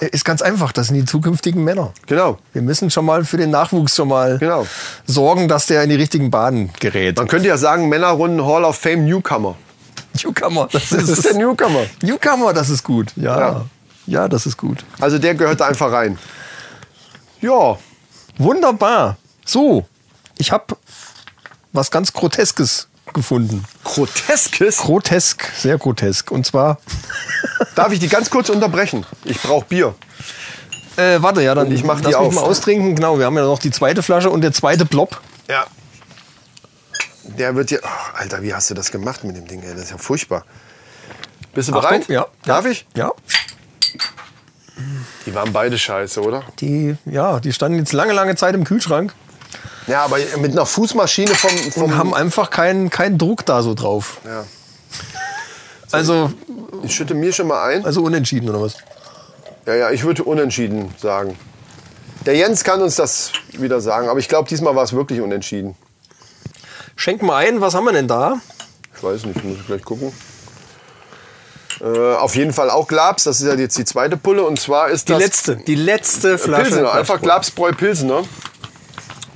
Ist ganz einfach, das sind die zukünftigen Männer. Genau. Wir müssen schon mal für den Nachwuchs schon mal Genau. sorgen, dass der in die richtigen Bahnen gerät. Man könnte ja sagen Männerrunden Hall of Fame Newcomer. Newcomer, das Das ist, ist der Newcomer. Newcomer, das ist gut. Ja. Ja. ja. das ist gut. Also der gehört da einfach rein. Ja, Wunderbar. So, ich habe was ganz Groteskes gefunden. groteskes. Grotesk, sehr grotesk. Und zwar, Darf ich die ganz kurz unterbrechen? Ich brauche Bier. äh, warte, ja, dann Und ich mach die lass mich auf. mal austrinken. Genau, wir haben ja noch die zweite Flasche und der zweite Blob. Ja. Der wird hier. Ach, Alter, wie hast du das gemacht mit dem Ding? Ey? Das ist ja furchtbar. Bist du Achtung, bereit? ja. Darf ich? Ja. Die waren beide scheiße, oder? Die, ja, die standen jetzt lange, lange Zeit im Kühlschrank Ja, aber mit einer Fußmaschine vom. vom und haben einfach keinen keinen Druck da so drauf. ja. Also, Ich schütte mir schon mal ein. also unentschieden oder was? Ja, ja, ich würde unentschieden sagen. Der Jens kann uns das wieder sagen, aber ich glaube, diesmal war es wirklich unentschieden. Schenk mal ein, was haben wir denn da? Ich weiß nicht, muss ich gleich gucken. Äh, auf jeden Fall auch Glabs, das ist ja jetzt die zweite Pulle. Und zwar ist Die das letzte, die letzte Flasche. Pilsener, einfach Glabsbräu Pilsener.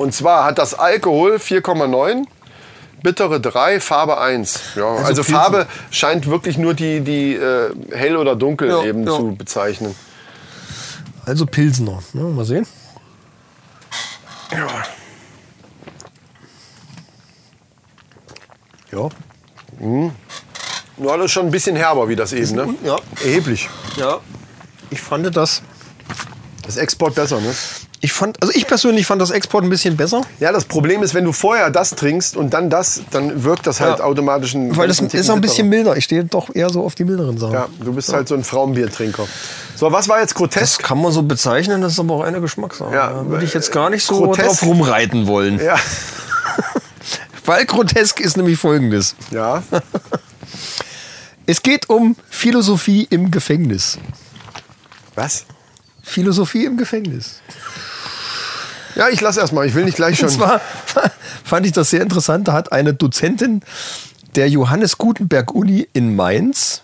Und zwar hat das Alkohol 4,9, bittere 3, Farbe 1. Ja, also Pilsen. Farbe scheint wirklich nur die, die äh, hell oder dunkel Ja, eben ja. zu bezeichnen. Also Pilsener. Ja, mal sehen. Ja. Nur alles schon ein bisschen herber wie das eben, ne? Ja. Erheblich. Ja. Ich fand das. Das Export besser, ne? Ich fand, also ich persönlich fand das Export ein bisschen besser. Ja, das Problem ist, wenn du vorher das trinkst und dann das, dann wirkt das halt Ja. automatisch ein Weil das ist auch ein bisschen milder. Ich stehe doch eher so auf die milderen Sachen. Ja, du bist halt so ein Frauenbiertrinker. So, was war jetzt Das grotesk? kann man so bezeichnen, das ist aber auch eine Geschmackssache. Ja, da würde ich jetzt gar nicht so grotesk. drauf rumreiten wollen. Ja. Weil grotesk ist nämlich folgendes. Ja. Es geht um Philosophie im Gefängnis. Was? Philosophie im Gefängnis. Ja, ich lass erst mal. Ich will nicht gleich schon. Und zwar fand ich das sehr interessant. Da hat eine Dozentin der Johannes Gutenberg Uni in Mainz,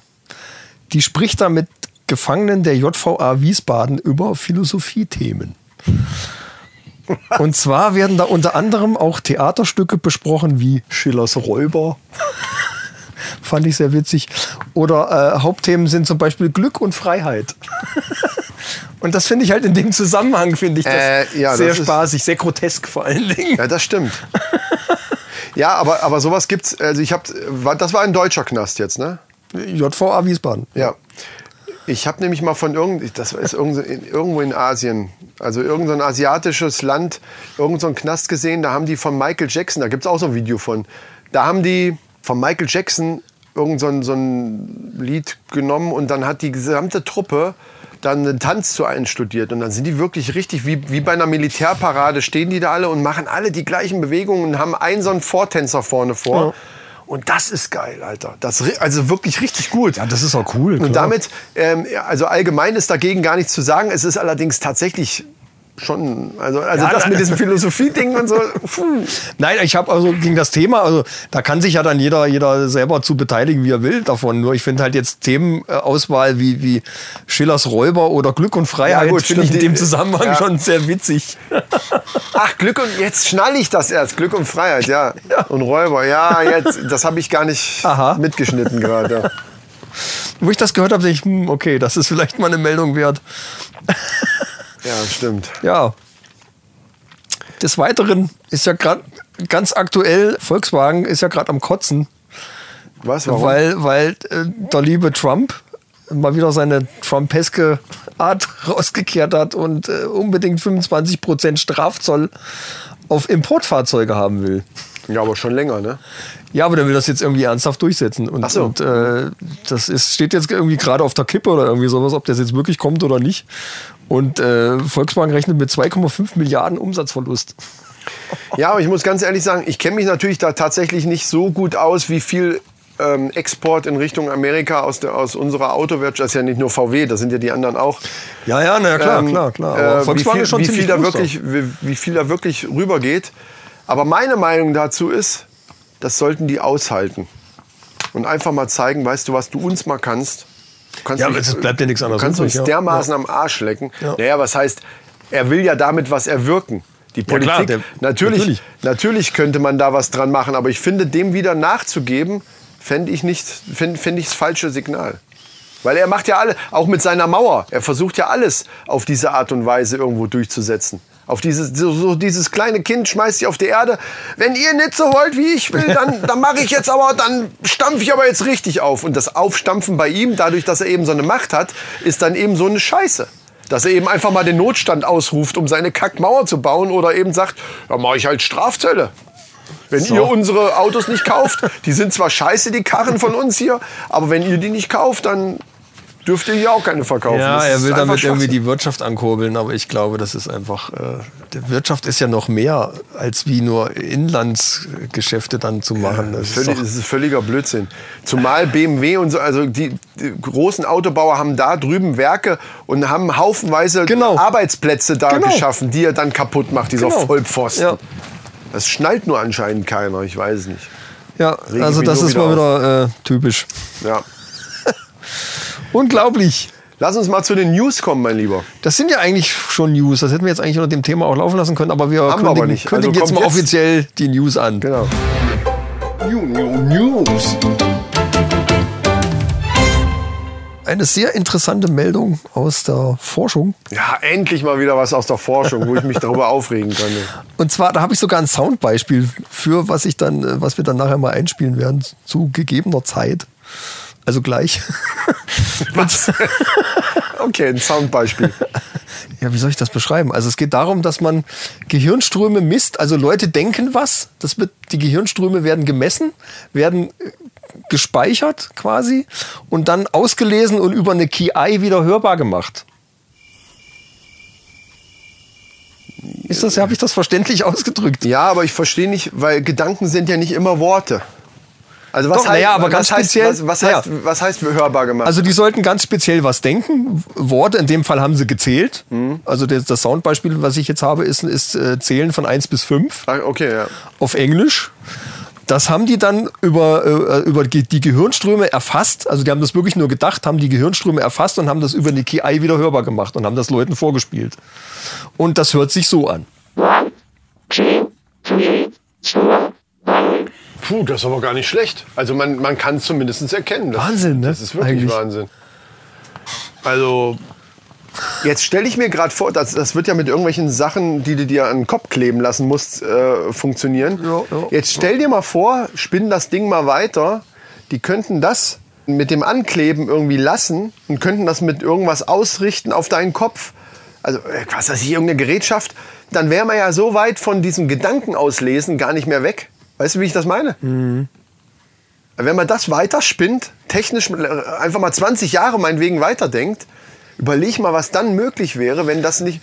die spricht da mit Gefangenen der JVA Wiesbaden über Philosophiethemen. Und zwar werden da unter anderem auch Theaterstücke besprochen wie Schillers Räuber. Fand ich sehr witzig. Oder äh, Hauptthemen sind zum Beispiel Glück und Freiheit. Und das finde ich halt in dem Zusammenhang, finde ich das Äh, ja, sehr das spaßig, sehr grotesk vor allen Dingen. Ja, das stimmt. ja, aber, aber sowas gibt's. Also ich hab, war- das war ein deutscher Knast jetzt, ne? JVA Wiesbaden. Ja. Ich habe nämlich mal von irgend, das ist irgendwo in, irgendwo in Asien, also irgendein asiatisches Land, irgendein Knast gesehen, da haben die von Michael Jackson, da gibt es auch so ein Video von, da haben die von Michael Jackson irgend so ein, so ein Lied genommen und dann hat die gesamte Truppe dann einen Tanz zu einstudiert und dann sind die wirklich richtig, wie, wie bei einer Militärparade, stehen die da alle und machen alle die gleichen Bewegungen und haben einen so einen Vortänzer vorne vor. Und das ist geil, Alter. Das, also wirklich richtig gut. Ja, das ist auch cool. Und damit, ähm, ja, also allgemein ist dagegen gar nichts zu sagen. Es ist allerdings tatsächlich schon, also, also Ja, das da- mit diesem Philosophie-Ding und so. puh. Nein, ich habe also gegen das Thema, also da kann sich ja dann jeder, jeder selber zu beteiligen, wie er will davon. Nur ich finde halt jetzt Themenauswahl wie, wie Schillers Räuber oder Glück und Freiheit Ja, finde ich in dem Zusammenhang Ja. schon sehr witzig. Ach, Glück und, jetzt schnall ich das erst. Glück und Freiheit, ja. Und Räuber, ja, jetzt, das habe ich gar nicht Aha. mitgeschnitten gerade. Ja. Wo ich das gehört habe, dachte ich, hm, okay, das ist vielleicht mal eine Meldung wert. Ja, stimmt. Ja. Des Weiteren ist ja gerade ganz aktuell, Volkswagen ist ja gerade am Kotzen. Was, warum? Weil, weil äh, der liebe Trump mal wieder seine Trumpeske Art rausgekehrt hat und äh, unbedingt 25% Strafzoll auf Importfahrzeuge haben will. Ja, aber schon länger, ne? Ja, aber der will das jetzt irgendwie ernsthaft durchsetzen. Und, Ach so. und äh, das ist, steht jetzt irgendwie gerade auf der Kippe oder irgendwie sowas, ob das jetzt wirklich kommt oder nicht. Und äh, Volkswagen rechnet mit 2,5 Milliarden Umsatzverlust. Ja, aber ich muss ganz ehrlich sagen, ich kenne mich natürlich da tatsächlich nicht so gut aus, wie viel ähm, Export in Richtung Amerika aus, der, aus unserer Autowirtschaft, das ist ja nicht nur VW, das sind ja die anderen auch. Ja, ja, na klar, Ähm, klar, klar. äh, Aber Volkswagen wie viel, ist schon wie viel ziemlich da wirklich, wie, wie viel da wirklich rübergeht. Aber meine Meinung dazu ist, das sollten die aushalten. Und einfach mal zeigen, weißt du, was du uns mal kannst. Du kannst Ja, es bleibt ja nichts anderes Du kannst uns ja. dermaßen am Arsch lecken. Ja. Naja, was heißt, er will ja damit was erwirken. Die Politik, klar, der- natürlich, natürlich. natürlich. könnte man da was dran machen, aber ich finde, dem wieder nachzugeben, fände ich nicht, finde find ich das falsche Signal. Weil er macht ja alle, auch mit seiner Mauer, er versucht ja alles auf diese Art und Weise irgendwo durchzusetzen. Auf dieses, so, so dieses kleine Kind schmeißt sie auf die Erde. Wenn ihr nicht so wollt, wie ich will, dann, dann mache ich jetzt aber, dann stampfe ich aber jetzt richtig auf. Und das Aufstampfen bei ihm, dadurch, dass er eben so eine Macht hat, ist dann eben so eine Scheiße. Dass er eben einfach mal den Notstand ausruft, um seine Kackmauer zu bauen oder eben sagt, ja, mache ich halt Strafzölle. Wenn ihr unsere Autos nicht kauft, die sind zwar scheiße, die Karren von uns hier, aber wenn ihr die nicht kauft, dann dürft ihr hier auch keine verkaufen. Ja, er ist will damit irgendwie die Wirtschaft ankurbeln, aber ich glaube, das ist einfach, äh, die Wirtschaft ist ja noch mehr, als wie nur Inlandsgeschäfte dann zu machen. Das ist Völlig, doch, das ist völliger Blödsinn. Zumal BMW und so, also die, die großen Autobauer haben da drüben Werke und haben haufenweise Genau. Arbeitsplätze da Genau. geschaffen, die er dann kaputt macht, dieser Genau. Vollpfosten. Ja. Das schnallt nur anscheinend keiner, ich weiß es nicht. ja, ich also das ist wieder mal wieder äh, typisch. Ja. Unglaublich. Lass uns mal zu den News kommen, mein Lieber. Das sind ja eigentlich schon News. Das hätten wir jetzt eigentlich unter dem Thema auch laufen lassen können, aber wir Haben wir kündigen, aber nicht. Also kündigen jetzt kommt mal jetzt- offiziell die News an. Genau. New, new, News. Eine sehr interessante Meldung aus der Forschung. Ja, endlich mal wieder was aus der Forschung, wo ich mich darüber aufregen könnte. Und zwar, da habe ich sogar ein Soundbeispiel für, was ich dann, äh, was wir dann nachher mal einspielen werden, zu gegebener Zeit. Also gleich. Was? okay, ein Soundbeispiel. Ja, wie soll ich das beschreiben? Also es geht darum, dass man Gehirnströme misst. Also Leute denken was. Das wird, die Gehirnströme werden gemessen, werden äh, gespeichert quasi und dann ausgelesen und über eine KI wieder hörbar gemacht. Ist das, habe ich das verständlich ausgedrückt? Ja, aber ich verstehe nicht, weil Gedanken sind ja nicht immer Worte. Also was Doch, naja, aber ganz was heißt, speziell- Was, was, heißt, was heißt hörbar gemacht? Also die sollten ganz speziell was denken. Worte, in dem Fall haben sie gezählt. Also das, das Soundbeispiel, was ich jetzt habe, ist, ist äh, Zählen von 1 bis 5 Ah, okay, ja. auf Englisch. Das haben die dann über, äh, über die die Gehirnströme erfasst. Also die haben das wirklich nur gedacht, haben die Gehirnströme erfasst und haben das über eine KI wieder hörbar gemacht und haben das Leuten vorgespielt. Und das hört sich so an. Puh, das ist aber gar nicht schlecht. Also man, man kann es zumindest erkennen. Das, Wahnsinn, ne? Das ist wirklich Eigentlich. Wahnsinn. Also, jetzt stelle ich mir gerade vor, das, das wird ja mit irgendwelchen Sachen, die du dir an den Kopf kleben lassen musst, äh, funktionieren. Ja, ja, jetzt stell dir mal vor, spinn das Ding mal weiter. Die könnten das mit dem Ankleben irgendwie lassen und könnten das mit irgendwas ausrichten auf deinen Kopf. Also, äh, was weiß ich, irgendeine Gerätschaft. Dann wäre man ja so weit von diesem Gedanken auslesen gar nicht mehr weg. Weißt du, wie ich das meine? Wenn man das weiterspinnt, technisch einfach mal 20 Jahre meinetwegen weiterdenkt, überleg mal, was dann möglich wäre, wenn das nicht.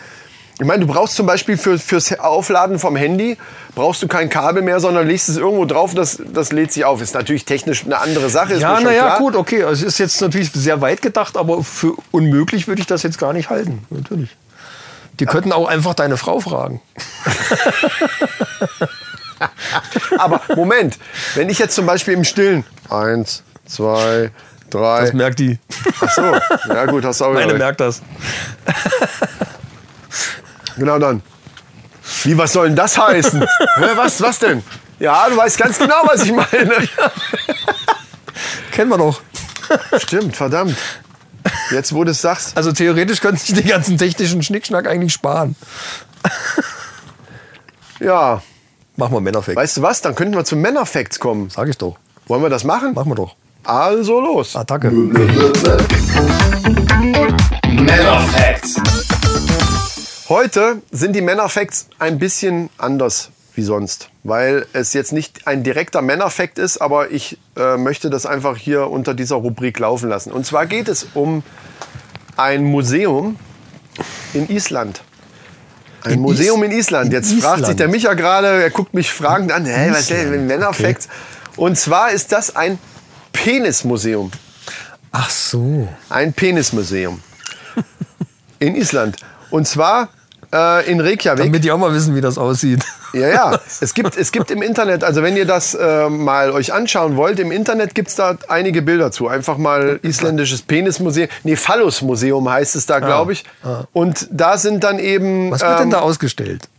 Ich meine, du brauchst zum Beispiel für, fürs Aufladen vom Handy, brauchst du kein Kabel mehr, sondern legst es irgendwo drauf, das, das lädt sich auf. Ist natürlich technisch eine andere Sache. Ist Ja, naja, gut, okay. Es ist jetzt natürlich sehr weit gedacht, aber für unmöglich würde ich das jetzt gar nicht halten. Natürlich. Die könnten auch einfach deine Frau fragen. Aber Moment, wenn ich jetzt zum Beispiel im Stillen. Eins, zwei, drei. Das merkt die. Ach so, ja gut, hast du auch Meine recht. merkt das. Genau dann. Wie, was soll denn das heißen? Hä, was, was denn? Ja, du weißt ganz genau, was ich meine. Kennen wir doch. Stimmt, verdammt. Jetzt, wo du es sagst. Also theoretisch könnten sich den ganzen technischen Schnickschnack eigentlich sparen. Ja, Machen wir Männerfact. weißt du was? Dann könnten wir zu Männerfacts kommen. Sag ich doch. Wollen wir das machen? Machen wir doch. Also los. Attacke. Heute sind die Männerfacts ein bisschen anders wie sonst, weil es jetzt nicht ein direkter Männerfact ist, aber ich äh, möchte das einfach hier unter dieser Rubrik laufen lassen. Und zwar geht es um ein Museum in Island. Ein In Museum Is- in Island. in Jetzt fragt sich der Micha gerade, er guckt mich fragend an, hä, was ist denn Männerfacts? Und zwar ist das ein Penismuseum. Ach so. Ein Penismuseum in Island. Und zwar äh, in Reykjavik. Damit die auch mal wissen, wie das aussieht. Ja, ja. Es gibt, es gibt im Internet, also wenn ihr das äh, mal euch anschauen wollt, im Internet gibt es da einige Bilder zu. Einfach mal isländisches Penismuseum. Nee, Phallusmuseum heißt es da, glaube ich. Und da sind dann eben Was wird denn ähm, da ausgestellt?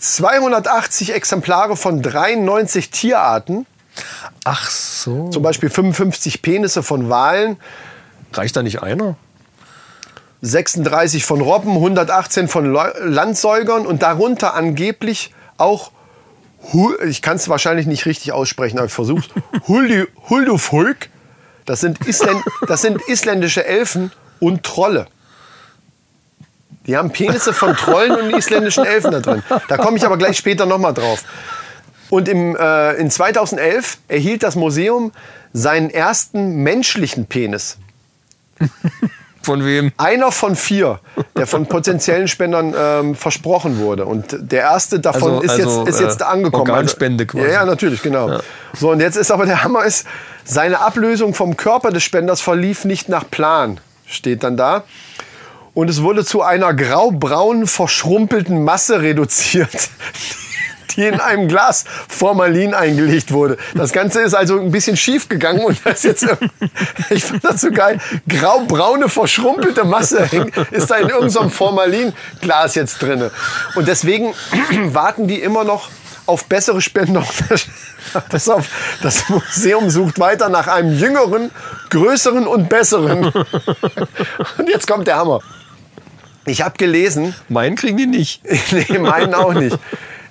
280 Exemplare von 93 Tierarten. Ach so. Zum Beispiel 55 Penisse von Walen, Reicht da nicht einer? 36 von Robben, 118 von Landsäugern und darunter angeblich auch, ich kann es wahrscheinlich nicht richtig aussprechen, aber ich versuche Huldufulk. Das sind, Isländ, das sind isländische Elfen und Trolle. Die haben Penisse von Trollen und isländischen Elfen da drin. Da komme ich aber gleich später nochmal drauf. Und im, äh, in 2011 erhielt das Museum seinen ersten menschlichen Penis. Von wem? Einer von vier, der von potenziellen Spendern ähm, versprochen wurde. Und der erste davon Also- ist, also, jetzt, ist jetzt äh, angekommen. Organspende also, quasi. Ja, ja, natürlich, genau. So, und jetzt ist aber der Hammer ist, seine Ablösung vom Körper des Spenders verlief nicht nach Plan, steht dann da. Und es wurde zu einer graubraunen, verschrumpelten Masse reduziert, die in einem Glas Formalin eingelegt wurde. Das Ganze ist also ein bisschen schief gegangen und das ist jetzt, ich fand das so geil, graubraune, verschrumpelte Masse ist da in irgendeinem Formalinglas jetzt drinne. Und deswegen warten die immer noch auf bessere Spender. Pass auf, das Museum sucht weiter nach einem jüngeren, größeren und besseren. Und jetzt kommt der Hammer. Ich habe gelesen, Meinen kriegen die nicht. nee, meinen auch nicht.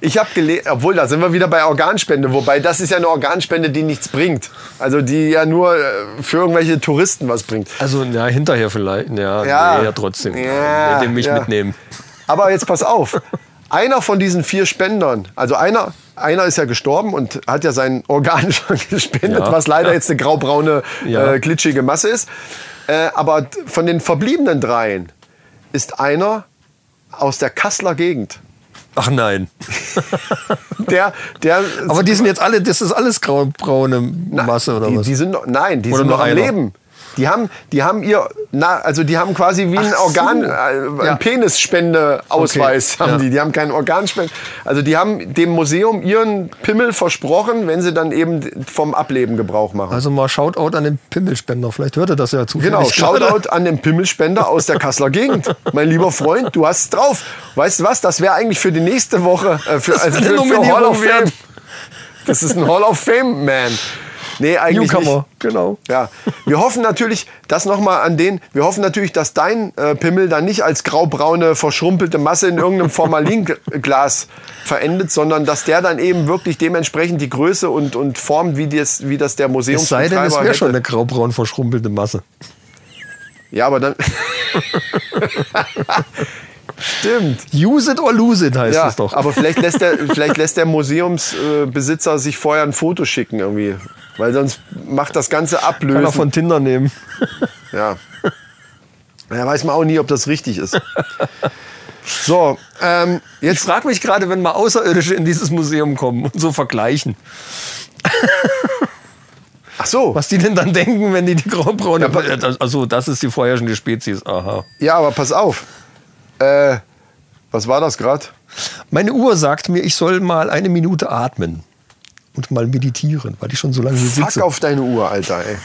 Ich habe gelesen, obwohl da sind wir wieder bei Organspende, wobei das ist ja eine Organspende, die nichts bringt. Also die ja nur äh, für irgendwelche Touristen was bringt. Also, ja, hinterher vielleicht. Ja, Ja. Nee, ja trotzdem. Ja, mich ja. mitnehmen. Aber jetzt pass auf. Einer von diesen vier Spendern, also einer, einer ist ja gestorben und hat ja sein Organ schon gespendet, Ja. was leider jetzt eine graubraune, Ja. äh, glitschige Masse ist. Äh, aber von den verbliebenen dreien ist einer aus der Kasseler Gegend. Ach nein. Der, der Aber die sind jetzt alle, das ist alles graubraune Masse oder die, was? Die sind noch, nein, die Oder sind nur noch am? Leben. Die haben, die haben ihr, na, also die haben quasi wie ein Ach so. Organ, äh, Ja. ein Penisspendeausweis Okay, haben ja. die. Die haben keinen Organspende. Also die haben dem Museum ihren Pimmel versprochen, wenn sie dann eben vom Ableben Gebrauch machen. also mal Shoutout an den Pimmelspender. Vielleicht hört er das ja zufällig. Genau. Shoutout an den Pimmelspender aus der Kasseler Gegend. Mein lieber Freund, du hast es drauf. Weißt du was, das wäre eigentlich für die nächste Woche, äh, für, also für, für Hall of Fame. Das ist ein Hall of Fame, man. Nee, eigentlich Newcomer, nicht. genau. Ja, wir hoffen natürlich, das nochmal an den, wir hoffen natürlich, dass dein äh, Pimmel dann nicht als graubraune, verschrumpelte Masse in irgendeinem Formalinglas verendet, sondern dass der dann eben wirklich dementsprechend die Größe und, und Form, wie das, wie das der Es sei denn, es wäre schon eine graubraun verschrumpelte Masse. Ja, aber dann... Stimmt. Use it or lose it heißt Ja, es doch. aber vielleicht lässt der, vielleicht lässt der Museumsbesitzer Besitzer sich vorher ein Foto schicken irgendwie. Weil sonst macht das Ganze Kann er ablösen. von Tinder nehmen. Ja. Ja, weiß man auch nie, ob das richtig ist. So, ähm, Ich jetzt. frage mich gerade, wenn mal Außerirdische in dieses Museum kommen und so vergleichen, Ach so. was die denn dann denken, wenn die die graubraune... Ja, also das ist die vorherrschende Spezies. Aha. Ja, aber pass auf. Äh, was war das gerade? Meine Uhr sagt mir, ich soll mal eine Minute atmen und mal meditieren, weil ich schon so lange hier Fuck sitze. auf deine Uhr, Alter, ey.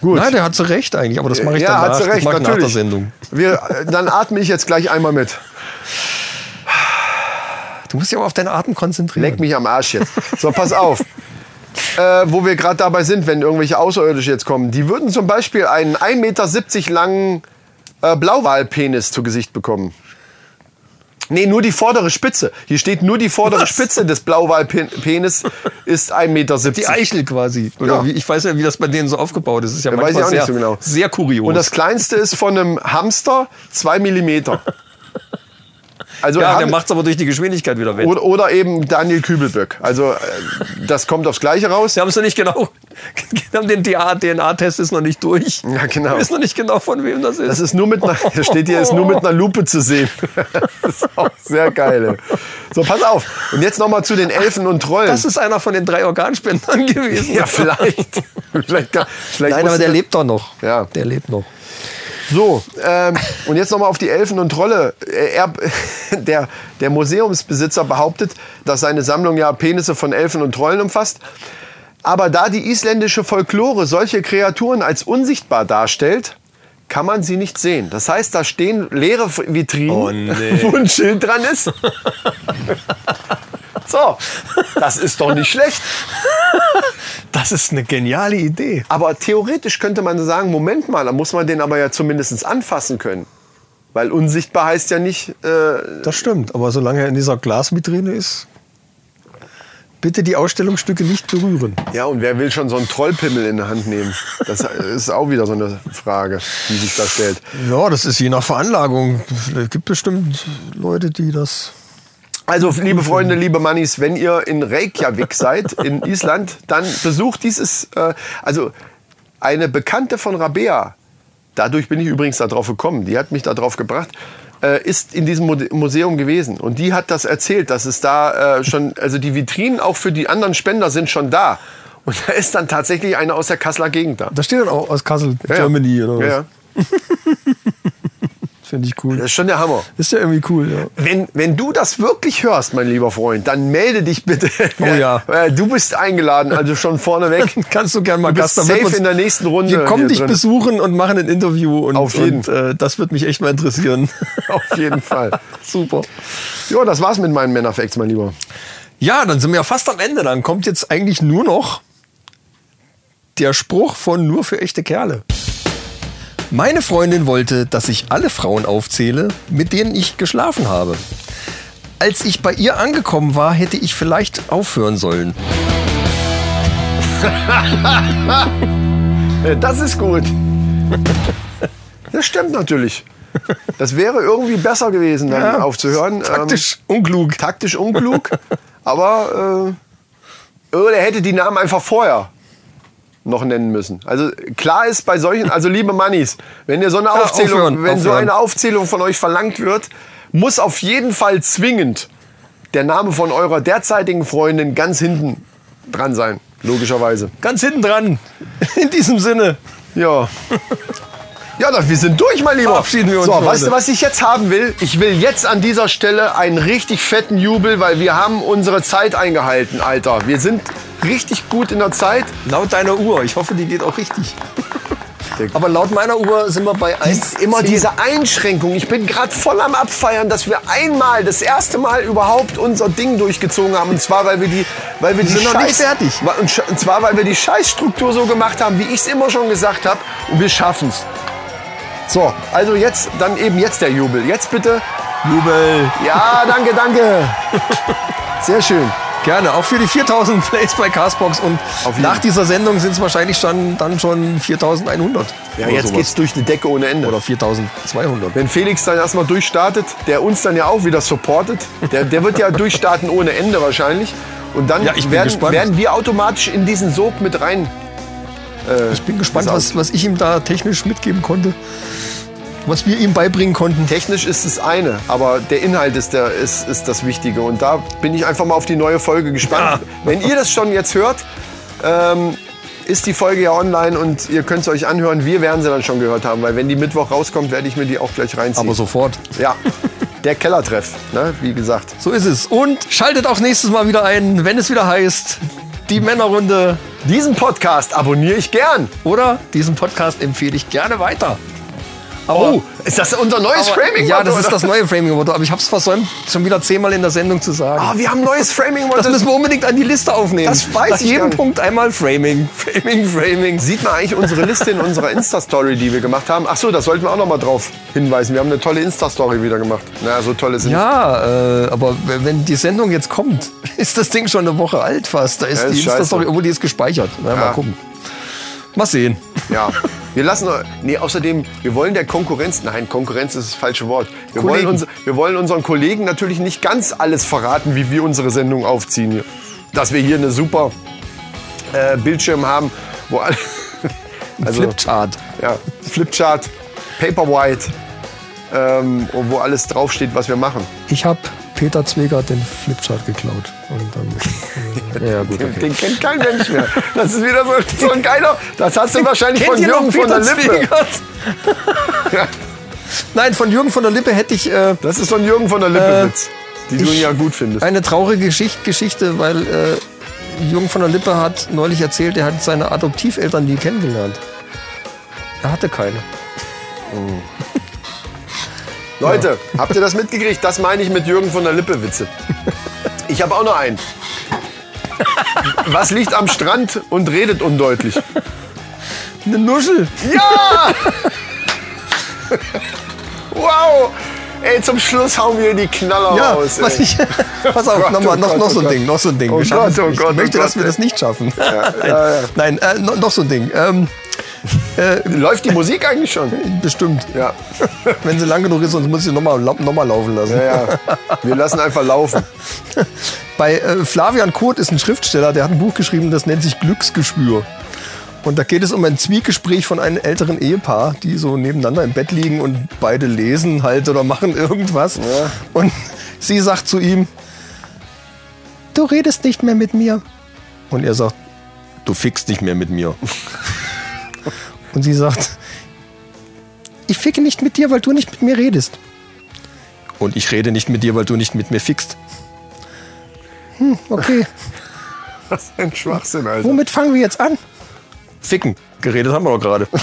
Gut. Nein, der hat so recht eigentlich, aber das mache ich ja, danach. hat das recht, ich nach der. Sendung. Wir, dann atme ich jetzt gleich einmal mit. Du musst dich aber auf deinen Atem konzentrieren. Leck mich am Arsch jetzt. So, pass auf. Äh, wo wir gerade dabei sind, wenn irgendwelche Außerirdische jetzt kommen. Die würden zum Beispiel einen 1,70 Meter langen äh, Blauwalpenis zu Gesicht bekommen. Nee, nur die vordere Spitze. Hier steht nur die vordere Was? Spitze des Blauwalpenis ist 1,70 Meter. Die Eichel quasi. Ja. wie, ich weiß ja, wie das bei denen so aufgebaut ist. Das ist ja, Ja, weiß ich auch sehr, nicht so genau. sehr kurios. Und das kleinste ist von einem Hamster 2 Millimeter. Also ja, der macht es aber durch die Geschwindigkeit wieder weg. oder, oder eben Daniel Kübelböck. Also äh, das kommt aufs Gleiche raus. Sie haben es noch nicht genau. Den DNA-Test ist noch nicht durch. Ja, genau. Wir wissen noch nicht genau, von wem das ist. Das ist nur mit einer, hier steht hier, ist nur mit einer Lupe zu sehen. Das ist auch sehr geil. So, pass auf. Und jetzt nochmal zu den Elfen und Trollen. Das ist einer von den drei Organspendern gewesen. ja, vielleicht. vielleicht, vielleicht Nein, aber der lebt doch noch. Ja. Der lebt noch. So, ähm, und jetzt nochmal auf die Elfen und Trolle. Er, der, der Museumsbesitzer behauptet, dass seine Sammlung ja Penisse von Elfen und Trollen umfasst. Aber da die isländische Folklore solche Kreaturen als unsichtbar darstellt, kann man sie nicht sehen. Das heißt, da stehen leere Vitrinen, Oh, nee. wo ein Schild dran ist. so, das ist doch nicht schlecht. Das ist eine geniale Idee. Aber theoretisch könnte man sagen, Moment mal, da muss man den aber ja zumindest anfassen können. Weil unsichtbar heißt ja nicht, äh, Das stimmt. Aber solange er in dieser Glasvitrine ist, bitte die Ausstellungsstücke nicht berühren. ja, und wer will schon so einen Trollpimmel in der Hand nehmen? Das ist auch wieder so eine Frage, die sich da stellt. Ja, das ist je nach Veranlagung. Es gibt bestimmt Leute, die das. Also, liebe Freunde, liebe Mannis, wenn ihr in Reykjavik seid, in Island, dann besucht dieses, äh, also eine Bekannte von Rabea dadurch bin ich übrigens darauf gekommen, die hat mich darauf gebracht, äh, ist in diesem Museum gewesen. Und die hat das erzählt, dass es da äh, schon, also die Vitrinen auch für die anderen Spender sind schon da. Und da ist dann tatsächlich einer aus der Kasseler Gegend da. Da steht dann auch aus Kassel, Ja. Germany oder was. Ja. Finde ich cool. Das ist schon der Hammer. Ist ja irgendwie cool, ja. Wenn, wenn du das wirklich hörst, mein lieber Freund, dann melde dich bitte. Oh ja. Du bist eingeladen, also schon vorneweg. Kannst du gern mal Du bist Gast safe uns- in der nächsten Runde Wir kommen dich drin. besuchen und machen ein Interview. Und, Auf jeden. Und, äh, das wird mich echt mal interessieren. Auf jeden Fall. Super. Ja, das war's mit meinen Männerfacts, mein Lieber. Ja, dann sind wir ja fast am Ende. Dann kommt jetzt eigentlich nur noch der Spruch von nur für echte Kerle. Meine Freundin wollte, dass ich alle Frauen aufzähle, mit denen ich geschlafen habe. Als ich bei ihr angekommen war, hätte ich vielleicht aufhören sollen. Das ist gut. Das stimmt natürlich. Das wäre irgendwie besser gewesen, dann Ja, aufzuhören. Taktisch unklug. Ähm, taktisch unklug. aber äh, oder er hätte die Namen einfach vorher noch nennen müssen. Also klar ist bei solchen, also liebe Mannis, wenn ihr so eine Aufzählung, aufhören, wenn so aufhören. eine Aufzählung von euch verlangt wird, muss auf jeden Fall zwingend der Name von eurer derzeitigen Freundin ganz hinten dran sein, logischerweise. Ganz hinten dran. In diesem Sinne. Ja. Ja, dann, wir sind durch, mein Lieber. Verabschieden wir uns So, für weißt du, was ich jetzt haben will? Ich will jetzt an dieser Stelle einen richtig fetten Jubel, weil wir haben unsere Zeit eingehalten, Alter. Wir sind richtig gut in der Zeit. Laut deiner Uhr. Ich hoffe, die geht auch richtig. Aber laut meiner Uhr sind wir bei 1. Immer diese Einschränkung. Ich bin gerade voll am Abfeiern, dass wir einmal, das erste Mal überhaupt unser Ding durchgezogen haben. Und zwar, weil wir die, weil wir die sind noch nicht fertig. Und zwar, weil wir die Scheißstruktur so gemacht haben, wie ich es immer schon gesagt habe. Und wir schaffen es. So, also jetzt, dann eben jetzt der Jubel. Jetzt bitte. Jubel. Ja, danke, danke. Sehr schön. Gerne, auch für die 4000 Plays bei Castbox und nach dieser Sendung sind es wahrscheinlich schon, dann schon 4100. Ja, jetzt sowas. geht's durch die Decke ohne Ende. Oder 4200. Wenn Felix dann erstmal durchstartet, der uns dann ja auch wieder supportet, der, der wird ja durchstarten ohne Ende wahrscheinlich. Und dann Ja, werden, werden wir automatisch in diesen Sog mit rein. Ich bin gespannt, was, was ich ihm da technisch mitgeben konnte. Was wir ihm beibringen konnten. Technisch ist es eine, aber der Inhalt ist, der, ist, ist das Wichtige. Und da bin ich einfach mal auf die neue Folge gespannt. Wenn ihr das schon jetzt hört, ähm, ist die Folge ja online und ihr könnt es euch anhören. Wir werden sie dann schon gehört haben, weil wenn die Mittwoch rauskommt, werde ich mir die auch gleich reinziehen. Aber sofort. Ja, der Kellertreff, ne? wie gesagt. So ist es. Und schaltet auch nächstes Mal wieder ein, wenn es wieder heißt, die Männerrunde. Diesen Podcast abonniere ich gern. Oder diesen Podcast empfehle ich gerne weiter. Oh, ist das unser neues Aber- Framing? Ja, das ist das neue Framing-Motto. Aber ich habe es versäumt, schon wieder zehnmal in der Sendung zu sagen. Ah, wir haben ein neues Framing. das müssen wir unbedingt an die Liste aufnehmen. Das weiß Nach ich jedem. Punkt einmal Framing. Framing, Framing. Sieht man eigentlich unsere Liste in unserer Insta-Story, die wir gemacht haben? Ach so, das sollten wir auch noch mal drauf hinweisen. Wir haben eine tolle Insta-Story wieder gemacht. Naja, so toll ist sie nicht. Ja, äh, aber wenn die Sendung jetzt kommt, ist das Ding schon eine Woche alt fast. Da ist Ja, ist die Insta-Story, scheiße. obwohl die ist gespeichert. Na, Ja. Mal gucken. Mal sehen. Ja. Wir lassen, nee, außerdem, wir wollen der Konkurrenz, nein, Konkurrenz ist das falsche Wort. Wir wollen, uns, wir wollen unseren Kollegen natürlich nicht ganz alles verraten, wie wir unsere Sendung aufziehen hier. Dass wir hier eine super äh, Bildschirm haben, wo alle, also, Flipchart. ja, Flipchart, Paperwhite, ähm, wo alles draufsteht, was wir machen. Ich habe Peter Zwegert den Flipchart geklaut. Und dann, äh, ja, gut, Den, okay. den kennt kein Mensch mehr. Das ist wieder so, so ein geiler. Das hast du wahrscheinlich von Jürgen von der Lippe. Nein, von Jürgen von der Lippe hätte ich äh, Das ist von Jürgen von der Lippe Witz, die du ja gut findest. eine traurige Geschichte, Geschichte weil äh, Jürgen von der Lippe hat neulich erzählt, er hat seine Adoptiveltern nie kennengelernt. Er hatte keine. Leute, habt ihr das mitgekriegt? Das meine ich mit Jürgen von der Lippe Witze. Ich habe auch noch einen. Was liegt am Strand und redet undeutlich? Eine Nuschel. Ja! wow! Ey, zum Schluss hauen wir die Knaller Ja, raus. was ich, pass auf, Gott, noch, mal, oh noch, oh so ein. Ding, noch so ein Ding. Oh Wir schaffen Gott, oh. Gott, ich möchte, oh dass Gott, wir das ey. nicht schaffen. ja, ja. Nein, äh, noch, noch so ein Ding. Ähm, Läuft die Musik eigentlich schon? bestimmt. Ja. Wenn sie lang genug ist, sonst muss ich sie nochmal noch mal laufen lassen. ja, ja. Wir lassen einfach laufen. Bei äh, Flavian Kurt ist ein Schriftsteller, der hat ein Buch geschrieben, das nennt sich Glücksgeschwür. Und da geht es um ein Zwiegespräch von einem älteren Ehepaar, die so nebeneinander im Bett liegen und beide lesen halt oder machen irgendwas. Und sie sagt zu ihm, du redest nicht mehr mit mir. Und er sagt, du fickst nicht mehr mit mir. Und sie sagt, ich ficke nicht mit dir, weil du nicht mit mir redest. Und ich rede nicht mit dir, weil du nicht mit mir fickst. Hm, okay. Was ein Schwachsinn, Alter. Womit fangen wir jetzt an? Ficken. Geredet haben wir doch gerade.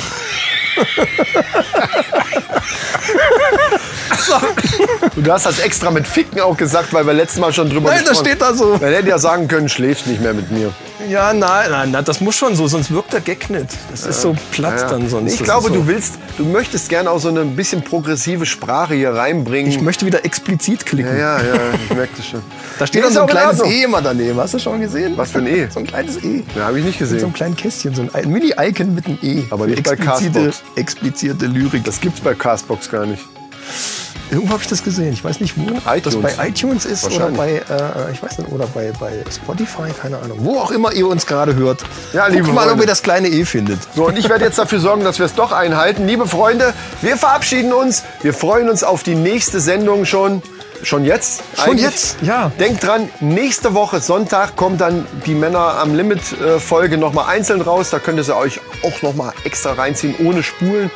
Du hast das extra mit Ficken auch gesagt, weil wir letztes Mal schon drüber Nein, das gesprochen steht da so. Man hätte ja sagen können, schläfst nicht mehr mit mir. Ja, nein, nein, nein, das muss schon so, sonst wirkt der Gag nicht. Das ist so platt Ja. dann sonst. Ich glaube, so. du willst, du möchtest gerne auch so eine bisschen progressive Sprache hier reinbringen. Ich möchte wieder explizit klicken. ja, ja, ja, ich merke das schon. Da steht dann so ein kleines. E immer daneben. Hast du schon gesehen? Was für ein E? So ein kleines E. Ja, habe ich nicht Mit so gesehen. kleinen Kästchen, so ein, ein Mini-Icon mit einem E. Aber nicht bei Castbox. explizite Lyrik. Das gibt's bei Castbox gar nicht. Irgendwo habe ich das gesehen. Ich weiß nicht, wo das iTunes. bei iTunes ist oder bei, äh, ich weiß nicht, oder bei, bei Spotify, keine Ahnung. Wo auch immer ihr uns gerade hört. Ja, liebe Guckt mal, ob Freunde. ihr das kleine E findet. So, und ich werde jetzt dafür sorgen, dass wir es doch einhalten. Liebe Freunde, wir verabschieden uns. Wir freuen uns auf die nächste Sendung schon. Schon jetzt? Schon eigentlich. jetzt, ja. Denkt dran, nächste Woche Sonntag kommt dann die Männer am Limit äh, Folge nochmal einzeln raus. Da könnt ihr sie euch auch nochmal extra reinziehen, ohne Spulen.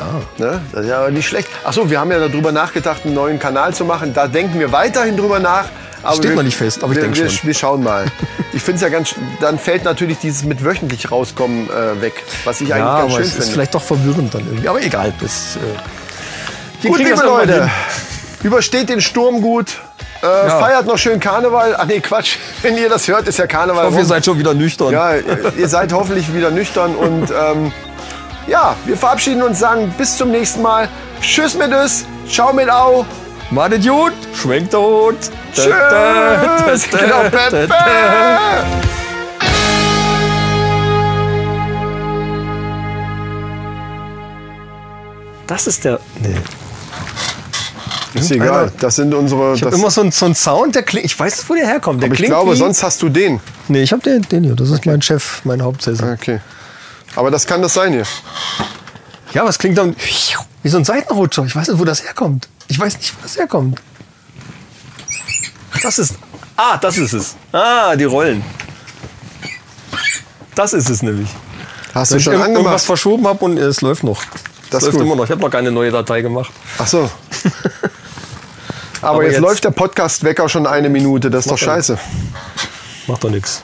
Ja. Ne? Das ist ja nicht schlecht. Achso, wir haben ja darüber nachgedacht, einen neuen Kanal zu machen. Da denken wir weiterhin drüber nach. Aber Steht wir, noch nicht fest, aber ich wir, denk wir, schon. Wir schauen mal. Ich finde es ja ganz, dann fällt natürlich dieses mit wöchentlich rauskommen äh, weg, was ich eigentlich Ja, ganz aber schön es ist finde. vielleicht doch verwirrend dann irgendwie. Aber egal. Das, äh, Gut, liebe Leute, übersteht den Sturm gut. Äh, Feiert noch schön Karneval. Ach nee, Quatsch. Wenn ihr das hört, ist ja Karneval. Ich hoffe, ihr rum. seid schon wieder nüchtern. Ja, ihr seid hoffentlich wieder nüchtern und ähm, ja, wir verabschieden uns, sagen bis zum nächsten Mal. Tschüss mit es, ciao mit au. Madet gut, schwenkt tot. Tschüss. Genau. Das ist der. Nee. Ist egal, das sind unsere. Ich habe immer so einen, so einen Sound, der klingt. Ich weiß nicht, wo der herkommt. Der aber ich glaube, sonst hast du den. Nee, ich habe den, den hier. Das ist mein Chef, mein Hauptsessel. Okay. Aber das kann das sein hier. Ja, es klingt dann wie so ein Seitenrutscher. Ich weiß nicht, wo das herkommt. Ich weiß nicht, wo das herkommt. Das ist. Ah, das ist es. Ah, die Rollen. Das ist es nämlich. Hast Weil du ich schon irgendwas angemacht? verschoben habe und es läuft noch. Das Es läuft gut. immer noch. Ich habe noch keine neue Datei gemacht. Ach so. Aber, Aber jetzt, jetzt- läuft der Podcast-Wecker schon eine Minute. Das ist doch scheiße. Macht doch nichts.